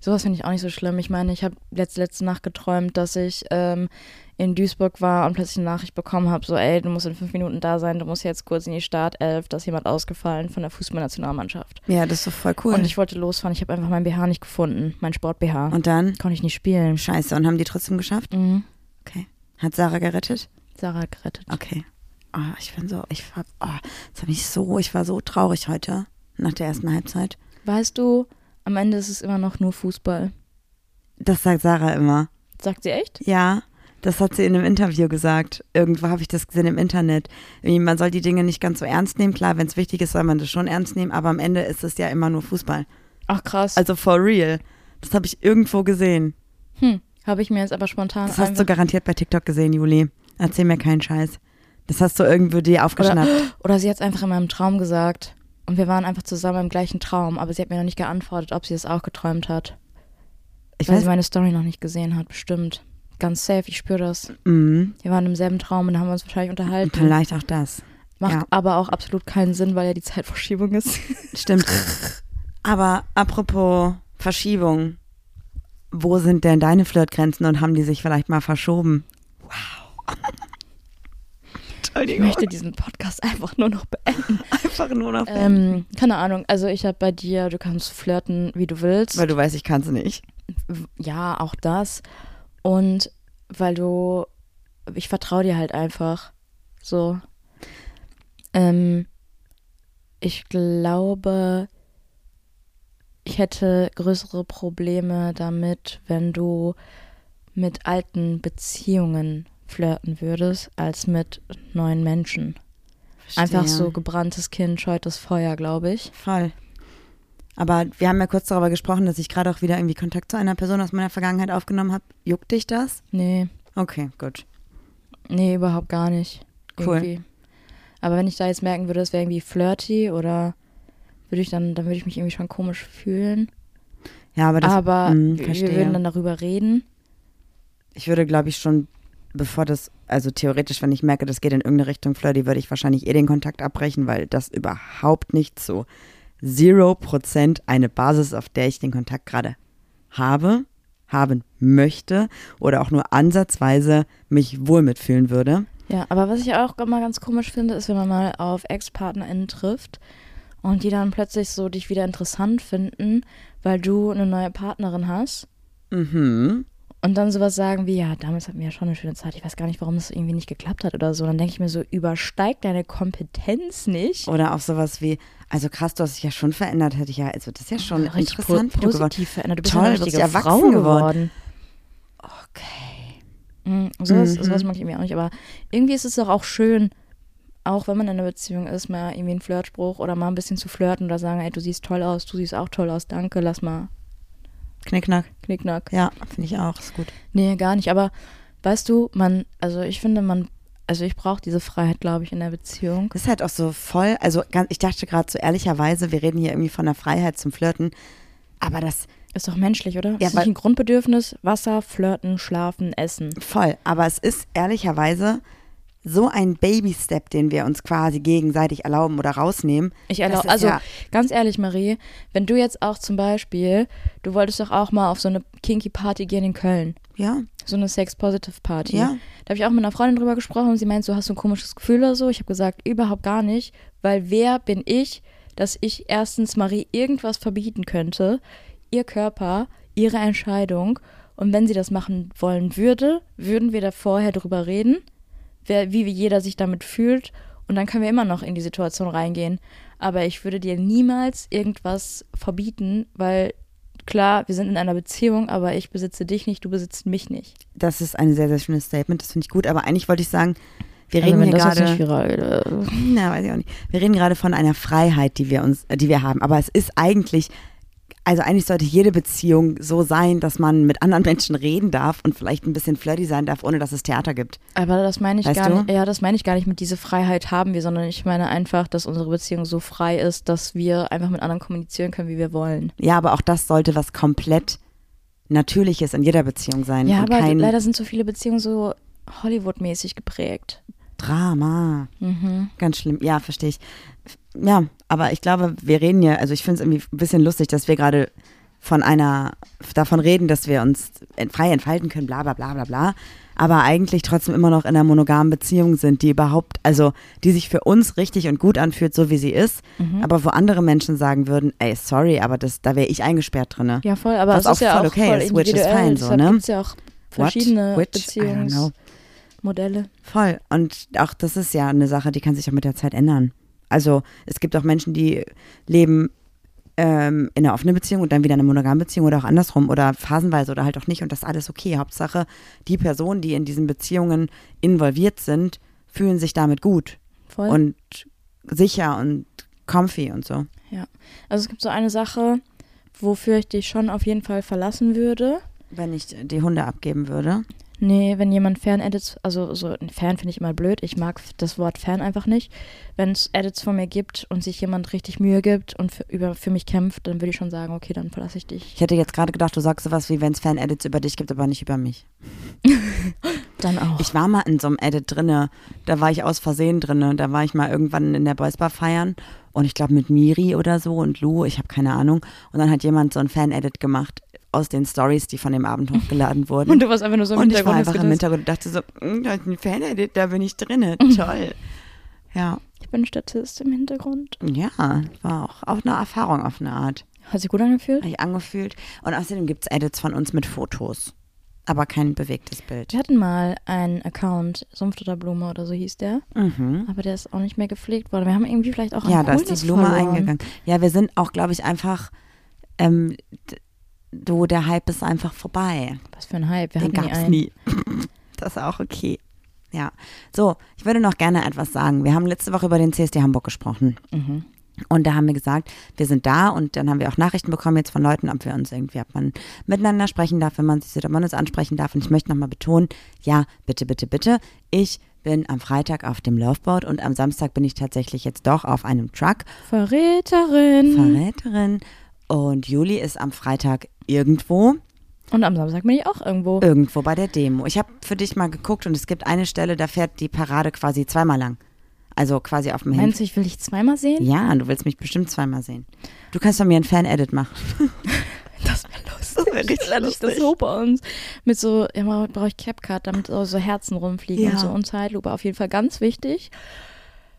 sowas finde ich auch nicht so schlimm. Ich meine, ich habe letzte, letzte Nacht geträumt, dass ich ähm, in Duisburg war und plötzlich eine Nachricht bekommen habe, so, ey, du musst in fünf Minuten da sein, du musst jetzt kurz in die Startelf, da ist jemand ausgefallen von der Fußballnationalmannschaft. Ja, das ist doch voll cool. Und ich wollte losfahren, ich habe einfach mein BH nicht gefunden, mein Sport-BH. Und dann? Konnte ich nicht spielen. Scheiße. Und haben die trotzdem geschafft? Mhm. Okay. Hat Sarah gerettet? Sarah gerettet. Okay. Oh, ich bin so, ich war, oh, jetzt habe ich so, ich war so traurig heute nach der ersten Halbzeit. Weißt du, am Ende ist es immer noch nur Fußball. Das sagt Sarah immer. Sagt sie echt? Ja, das hat sie in einem Interview gesagt. Irgendwo habe ich das gesehen im Internet. Man soll die Dinge nicht ganz so ernst nehmen. Klar, wenn es wichtig ist, soll man das schon ernst nehmen, aber am Ende ist es ja immer nur Fußball. Ach krass. Also for real. Das habe ich irgendwo gesehen. hm, habe ich mir jetzt aber spontan Das hast du garantiert bei TikTok gesehen, Juli. Erzähl mir keinen Scheiß. Das hast du irgendwo dir aufgeschnappt. Oder sie hat es einfach in meinem Traum gesagt. Und wir waren einfach zusammen im gleichen Traum, aber sie hat mir noch nicht geantwortet, ob sie es auch geträumt hat. Ich weil weiß, sie meine Story noch nicht gesehen hat, bestimmt. Ganz safe, ich spüre das. mhm. Wir waren im selben Traum und haben uns wahrscheinlich unterhalten. vielleicht auch das. Macht ja. aber auch absolut keinen Sinn, weil ja die Zeitverschiebung ist. Stimmt. Aber apropos Verschiebung, wo sind denn deine Flirtgrenzen und haben die sich vielleicht mal verschoben? Wow. Ich Entschuldigung. möchte diesen Podcast einfach nur noch beenden. einfach nur noch. Ähm, keine Ahnung, also ich habe bei dir, du kannst flirten, wie du willst. weil du weißt, ich kann es nicht. ja, auch das. Und weil du, ich vertraue dir halt einfach. So. Ähm, ich glaube, ich hätte größere Probleme damit, wenn du mit alten Beziehungen flirten würdest, als mit neuen Menschen. Einfach Verstehe. so gebranntes Kind scheut das Feuer, glaube ich. Voll. Aber wir haben ja kurz darüber gesprochen, dass ich gerade auch wieder irgendwie Kontakt zu einer Person aus meiner Vergangenheit aufgenommen habe. Juckt dich das? Nee, Okay, gut. nee, überhaupt gar nicht. Cool. Irgendwie. Aber wenn ich da jetzt merken würde, es wäre irgendwie flirty oder würde ich dann, dann würde ich mich irgendwie schon komisch fühlen. Ja, aber das, Aber mh, wir, verstehe. wir würden dann darüber reden. ich würde, glaube ich, schon, bevor das, also theoretisch, wenn ich merke, das geht in irgendeine Richtung flirty, würde ich wahrscheinlich eh den Kontakt abbrechen, weil das überhaupt nicht so zero Prozent eine Basis, auf der ich den Kontakt gerade habe, haben möchte oder auch nur ansatzweise mich wohl mitfühlen würde. Ja, aber was ich auch immer ganz komisch finde, ist, wenn man mal auf Ex-PartnerInnen trifft und die dann plötzlich so dich wieder interessant finden, weil du eine neue Partnerin hast. Mhm. Und dann sowas sagen wie, ja, damals hatten wir ja schon eine schöne Zeit. Ich weiß gar nicht, warum das irgendwie nicht geklappt hat oder so. Dann denke ich mir so, übersteigt deine Kompetenz nicht. Oder auch sowas wie, also krass, du hast dich ja schon verändert, hätte ich ja, also das ist ja schon Richtig interessant, po wie du positiv verändert. Du bist Toll, ja eine du bist richtige erwachsen Frau geworden. geworden. Okay. Mhm, sowas, Mhm. sowas mag ich irgendwie auch nicht. Aber irgendwie ist es doch auch schön, auch wenn man in einer Beziehung ist, mal irgendwie einen Flirtspruch oder mal ein bisschen zu flirten oder sagen, ey, du siehst toll aus, du siehst auch toll aus, danke, lass mal Knickknack. Knickknack. Ja, finde ich auch, ist gut. Nee, gar nicht. Aber weißt du, man, also ich finde, man, also ich brauche diese Freiheit, glaube ich, in der Beziehung. Das ist halt auch so voll, also ganz, ich dachte gerade so ehrlicherweise, wir reden hier irgendwie von der Freiheit zum Flirten, aber das Ist doch menschlich, oder? Ja, ist nicht ein Grundbedürfnis? Wasser, flirten, schlafen, essen. voll, aber es ist ehrlicherweise so ein Baby-Step, den wir uns quasi gegenseitig erlauben oder rausnehmen. Ich erlaube, also ja- ganz ehrlich, Marie, wenn du jetzt auch zum Beispiel, du wolltest doch auch mal auf so eine kinky Party gehen in Köln. Ja, So eine Sex-Positive-Party. Ja. Da habe ich auch mit einer Freundin drüber gesprochen und sie meint, so hast du ein komisches Gefühl oder so. Ich habe gesagt, überhaupt gar nicht, weil wer bin ich, dass ich erstens Marie irgendwas verbieten könnte, ihr Körper, ihre Entscheidung. Und wenn sie das machen wollen würde, würden wir da vorher drüber reden, wer, wie jeder sich damit fühlt. Und dann können wir immer noch in die Situation reingehen. Aber ich würde dir niemals irgendwas verbieten, weil klar, wir sind in einer Beziehung, aber ich besitze dich nicht, du besitzt mich nicht. das ist ein sehr, sehr schönes Statement, das finde ich gut, aber eigentlich wollte ich sagen, wir Also reden jetzt gerade. nicht viral, äh, Na, weiß ich auch nicht. Wir reden gerade von einer Freiheit, die wir uns, äh, die wir haben. Aber es ist eigentlich, also eigentlich sollte jede Beziehung so sein, dass man mit anderen Menschen reden darf und vielleicht ein bisschen flirty sein darf, ohne dass es Theater gibt. Aber das meine ich Weißt gar du? nicht. Ja, das meine ich gar nicht mit diese Freiheit haben wir, sondern ich meine einfach, dass unsere Beziehung so frei ist, dass wir einfach mit anderen kommunizieren können, wie wir wollen. Ja, aber auch das sollte was komplett Natürliches in jeder Beziehung sein. Ja, aber leider sind so viele Beziehungen so Hollywood-mäßig geprägt. Drama. Mhm. Ganz schlimm. Ja, verstehe ich. Ja, aber ich glaube, wir reden ja, also ich finde es irgendwie ein bisschen lustig, dass wir gerade von einer, davon reden, dass wir uns frei entfalten können, bla bla bla bla bla, aber eigentlich trotzdem immer noch in einer monogamen Beziehung sind, die überhaupt, also die sich für uns richtig und gut anfühlt, so wie sie ist, Mhm. aber wo andere Menschen sagen würden, ey, sorry, aber das, da wäre ich eingesperrt drinne. Ja, voll, aber Was es ist ja voll auch okay voll ist, which is fine so, ne? gibt's ja auch verschiedene. Beziehungsmodelle. Voll. Und auch das ist ja eine Sache, die kann sich auch mit der Zeit ändern. Also es gibt auch Menschen, die leben ähm, in einer offenen Beziehung und dann wieder in einer monogamen Beziehung oder auch andersrum oder phasenweise oder halt auch nicht und das ist alles okay. Hauptsache, die Personen, die in diesen Beziehungen involviert sind, fühlen sich damit gut Voll. und sicher und comfy und so. also es gibt so eine Sache, wofür ich dich schon auf jeden Fall verlassen würde. Wenn ich die Hunde abgeben würde. Nee, wenn jemand Fan-Edits, also so ein Fan finde ich immer blöd. Ich mag das Wort Fan einfach nicht. Wenn es Edits von mir gibt und sich jemand richtig Mühe gibt und für, über, für mich kämpft, dann würde ich schon sagen, okay, dann verlasse ich dich. Ich hätte jetzt gerade gedacht, du sagst sowas wie, wenn es Fan-Edits über dich gibt, aber nicht über mich. Dann auch. Ich war mal in so einem Edit drinne, da war ich aus Versehen drinne, da war ich mal irgendwann in der Boys Bar feiern und ich glaube mit Miri oder so und Lou, ich habe keine Ahnung. Und dann hat jemand so ein Fan-Edit gemacht aus den Stories, die von dem Abend hochgeladen wurden. und du warst einfach nur so im Und ich Hintergrund. war einfach im Hintergrund und dachte so, "Mm, da ist ein Fan-Edit, da bin ich drinne, toll. Ja, Ich bin Statist im Hintergrund. ja, war auch, auch eine Erfahrung auf eine Art. Hat sich gut angefühlt? Habe ich angefühlt. Und außerdem gibt es Edits von uns mit Fotos, aber kein bewegtes Bild. Wir hatten mal einen Account, Sumpf oder Blume oder so hieß der, Mhm. aber der ist auch nicht mehr gepflegt worden. Wir haben irgendwie vielleicht auch Ja, da ist die Blume verloren. eingegangen. Ja, wir sind auch, glaube ich, einfach, ähm, du, der Hype ist einfach vorbei. Was für ein Hype. Wir Den gab es nie. Das ist auch okay. Ja. So, ich würde noch gerne etwas sagen. Wir haben letzte Woche über den CSD Hamburg gesprochen. Mhm. Und da haben wir gesagt, wir sind da und dann haben wir auch Nachrichten bekommen jetzt von Leuten, ob wir uns irgendwie, ob man miteinander sprechen darf, wenn man sich sieht, ob man uns ansprechen darf. Und ich möchte nochmal betonen, ja, bitte, bitte, bitte. Ich bin am Freitag auf dem Loveboat und am Samstag bin ich tatsächlich jetzt doch auf einem Truck. Verräterin. Verräterin. Und Juli ist am Freitag irgendwo, Und am Samstag bin ich auch irgendwo. irgendwo bei der Demo. Ich habe für dich mal geguckt und es gibt eine Stelle, da fährt die Parade quasi zweimal lang. Also quasi auf dem Hin. Meinst du, ich will dich zweimal sehen? Ja, du willst mich bestimmt zweimal sehen. Du kannst von mir ein Fan-Edit machen. Das wäre lustig. Das wär richtig Ehrlich, Das lustig. so bei uns. Mit so, immer brauche ich CapCut, damit so, so Herzen rumfliegen Ja. und so und Zeitlupe. Auf jeden Fall ganz wichtig.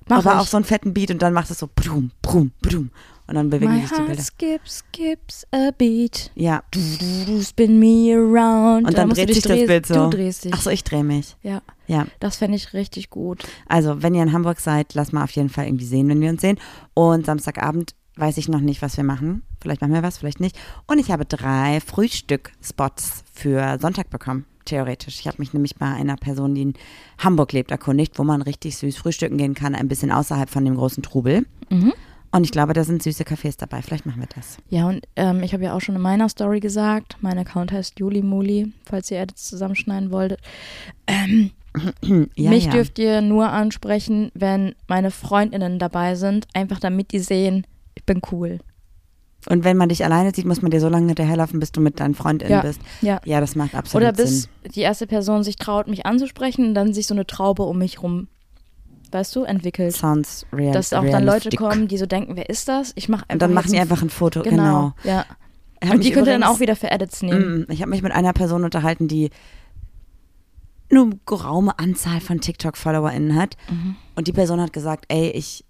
Mach aber ich. auch so einen fetten Beat und dann macht es so brum, brum, brum. Und dann bewegen My sich die Bilder. skips, skips a beat. Ja. Du, du, du spin me around. Und Da dann du dreht sich das Bild so. Du drehst dich. Ach so, ich drehe mich. Ja, Ja. das fände ich richtig gut. Also, wenn ihr in Hamburg seid, lasst mal auf jeden Fall irgendwie sehen, wenn wir uns sehen. Und Samstagabend weiß ich noch nicht, was wir machen. Vielleicht machen wir was, vielleicht nicht. Und ich habe drei Frühstück-Spots für Sonntag bekommen, theoretisch. Ich habe mich nämlich bei einer Person, die in Hamburg lebt, erkundigt, wo man richtig süß frühstücken gehen kann, ein bisschen außerhalb von dem großen Trubel. Mhm. Und ich glaube, da sind süße Cafés dabei. Vielleicht machen wir das. Ja, und ähm, ich habe ja auch schon in meiner Story gesagt, mein Account heißt Juli Muli, falls ihr Edits zusammenschneiden wolltet. Ähm, Ja, mich ja. dürft ihr nur ansprechen, wenn meine Freundinnen dabei sind, einfach damit die sehen, ich bin cool. Und wenn man dich alleine sieht, muss man dir so lange hinterherlaufen, bis du mit deinen FreundInnen Ja. bist. Ja. Ja, das macht absolut Oder bis Sinn. die erste Person sich traut, mich anzusprechen und dann sich so eine Traube um mich rum, weißt du, entwickelt. Sounds real. Dass auch dann Leute kommen, die so denken, wer ist das? Ich mache einfach. Und dann machen die ein- einfach ein Foto. Genau. Genau, ja. Und die könnt ihr dann auch wieder für Edits nehmen. Mm, Ich habe mich mit einer Person unterhalten, die eine geraume Anzahl von TikTok-FollowerInnen hat. Mhm. Und die Person hat gesagt, ey, ich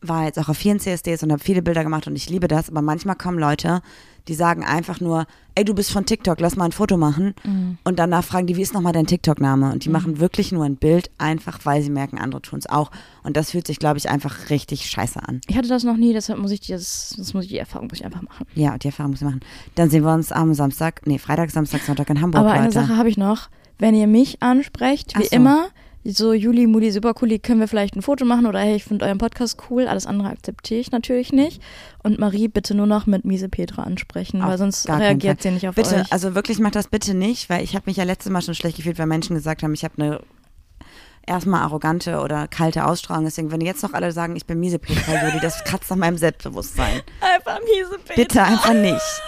war jetzt auch auf vielen CSDs und habe viele Bilder gemacht und ich liebe das, aber manchmal kommen Leute, die sagen einfach nur, ey, du bist von TikTok, lass mal ein Foto machen. Mhm. Und danach fragen die, wie ist nochmal dein TikTok-Name? Und die machen wirklich nur ein Bild, einfach weil sie merken, andere tun es auch. Und das fühlt sich, glaube ich, einfach richtig scheiße an. Ich hatte das noch nie, deshalb muss ich die, das, das muss ich die Erfahrung muss ich einfach machen. Ja, die Erfahrung muss ich machen. Dann sehen wir uns am Samstag, nee, Freitag, Samstag, Sonntag in Hamburg, Aber eine Leute. Sache habe ich noch. Wenn ihr mich ansprecht, wie so. immer, so Juli, Muli, super cool, können wir vielleicht ein Foto machen oder hey, ich finde euren Podcast cool. Alles andere akzeptiere ich natürlich nicht. Und Marie bitte nur noch mit Miese Petra ansprechen, Auf weil sonst reagiert sie nicht auf Bitte, euch. also wirklich macht das bitte nicht, weil ich habe mich ja letztes Mal schon schlecht gefühlt, weil Menschen gesagt haben, ich habe eine erstmal arrogante oder kalte Ausstrahlung. Deswegen, wenn jetzt noch alle sagen, ich bin miese Petra, Juli, das kratzt nach meinem Selbstbewusstsein. Einfach Miese Petra. Bitte einfach nicht.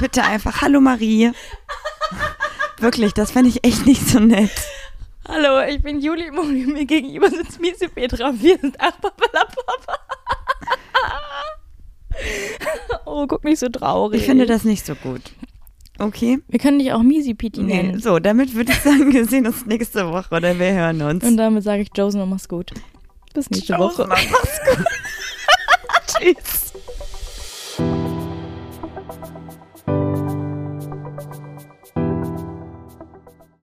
Bitte einfach, hallo Marie. Wirklich, das fände ich echt nicht so nett. Hallo, ich bin Juli Muli, mir gegenüber sitzt Miese Petra. Wir sind Achpapalapapa. oh, guck nicht so traurig. Ich finde das nicht so gut. Okay? Wir können dich auch Miesi Piti Nee, nennen. so, damit würde ich sagen, wir sehen uns nächste Woche oder wir hören uns. Und damit sage ich Josen und mach's gut. Bis nächste Woche. Mach's gut. Tschüss.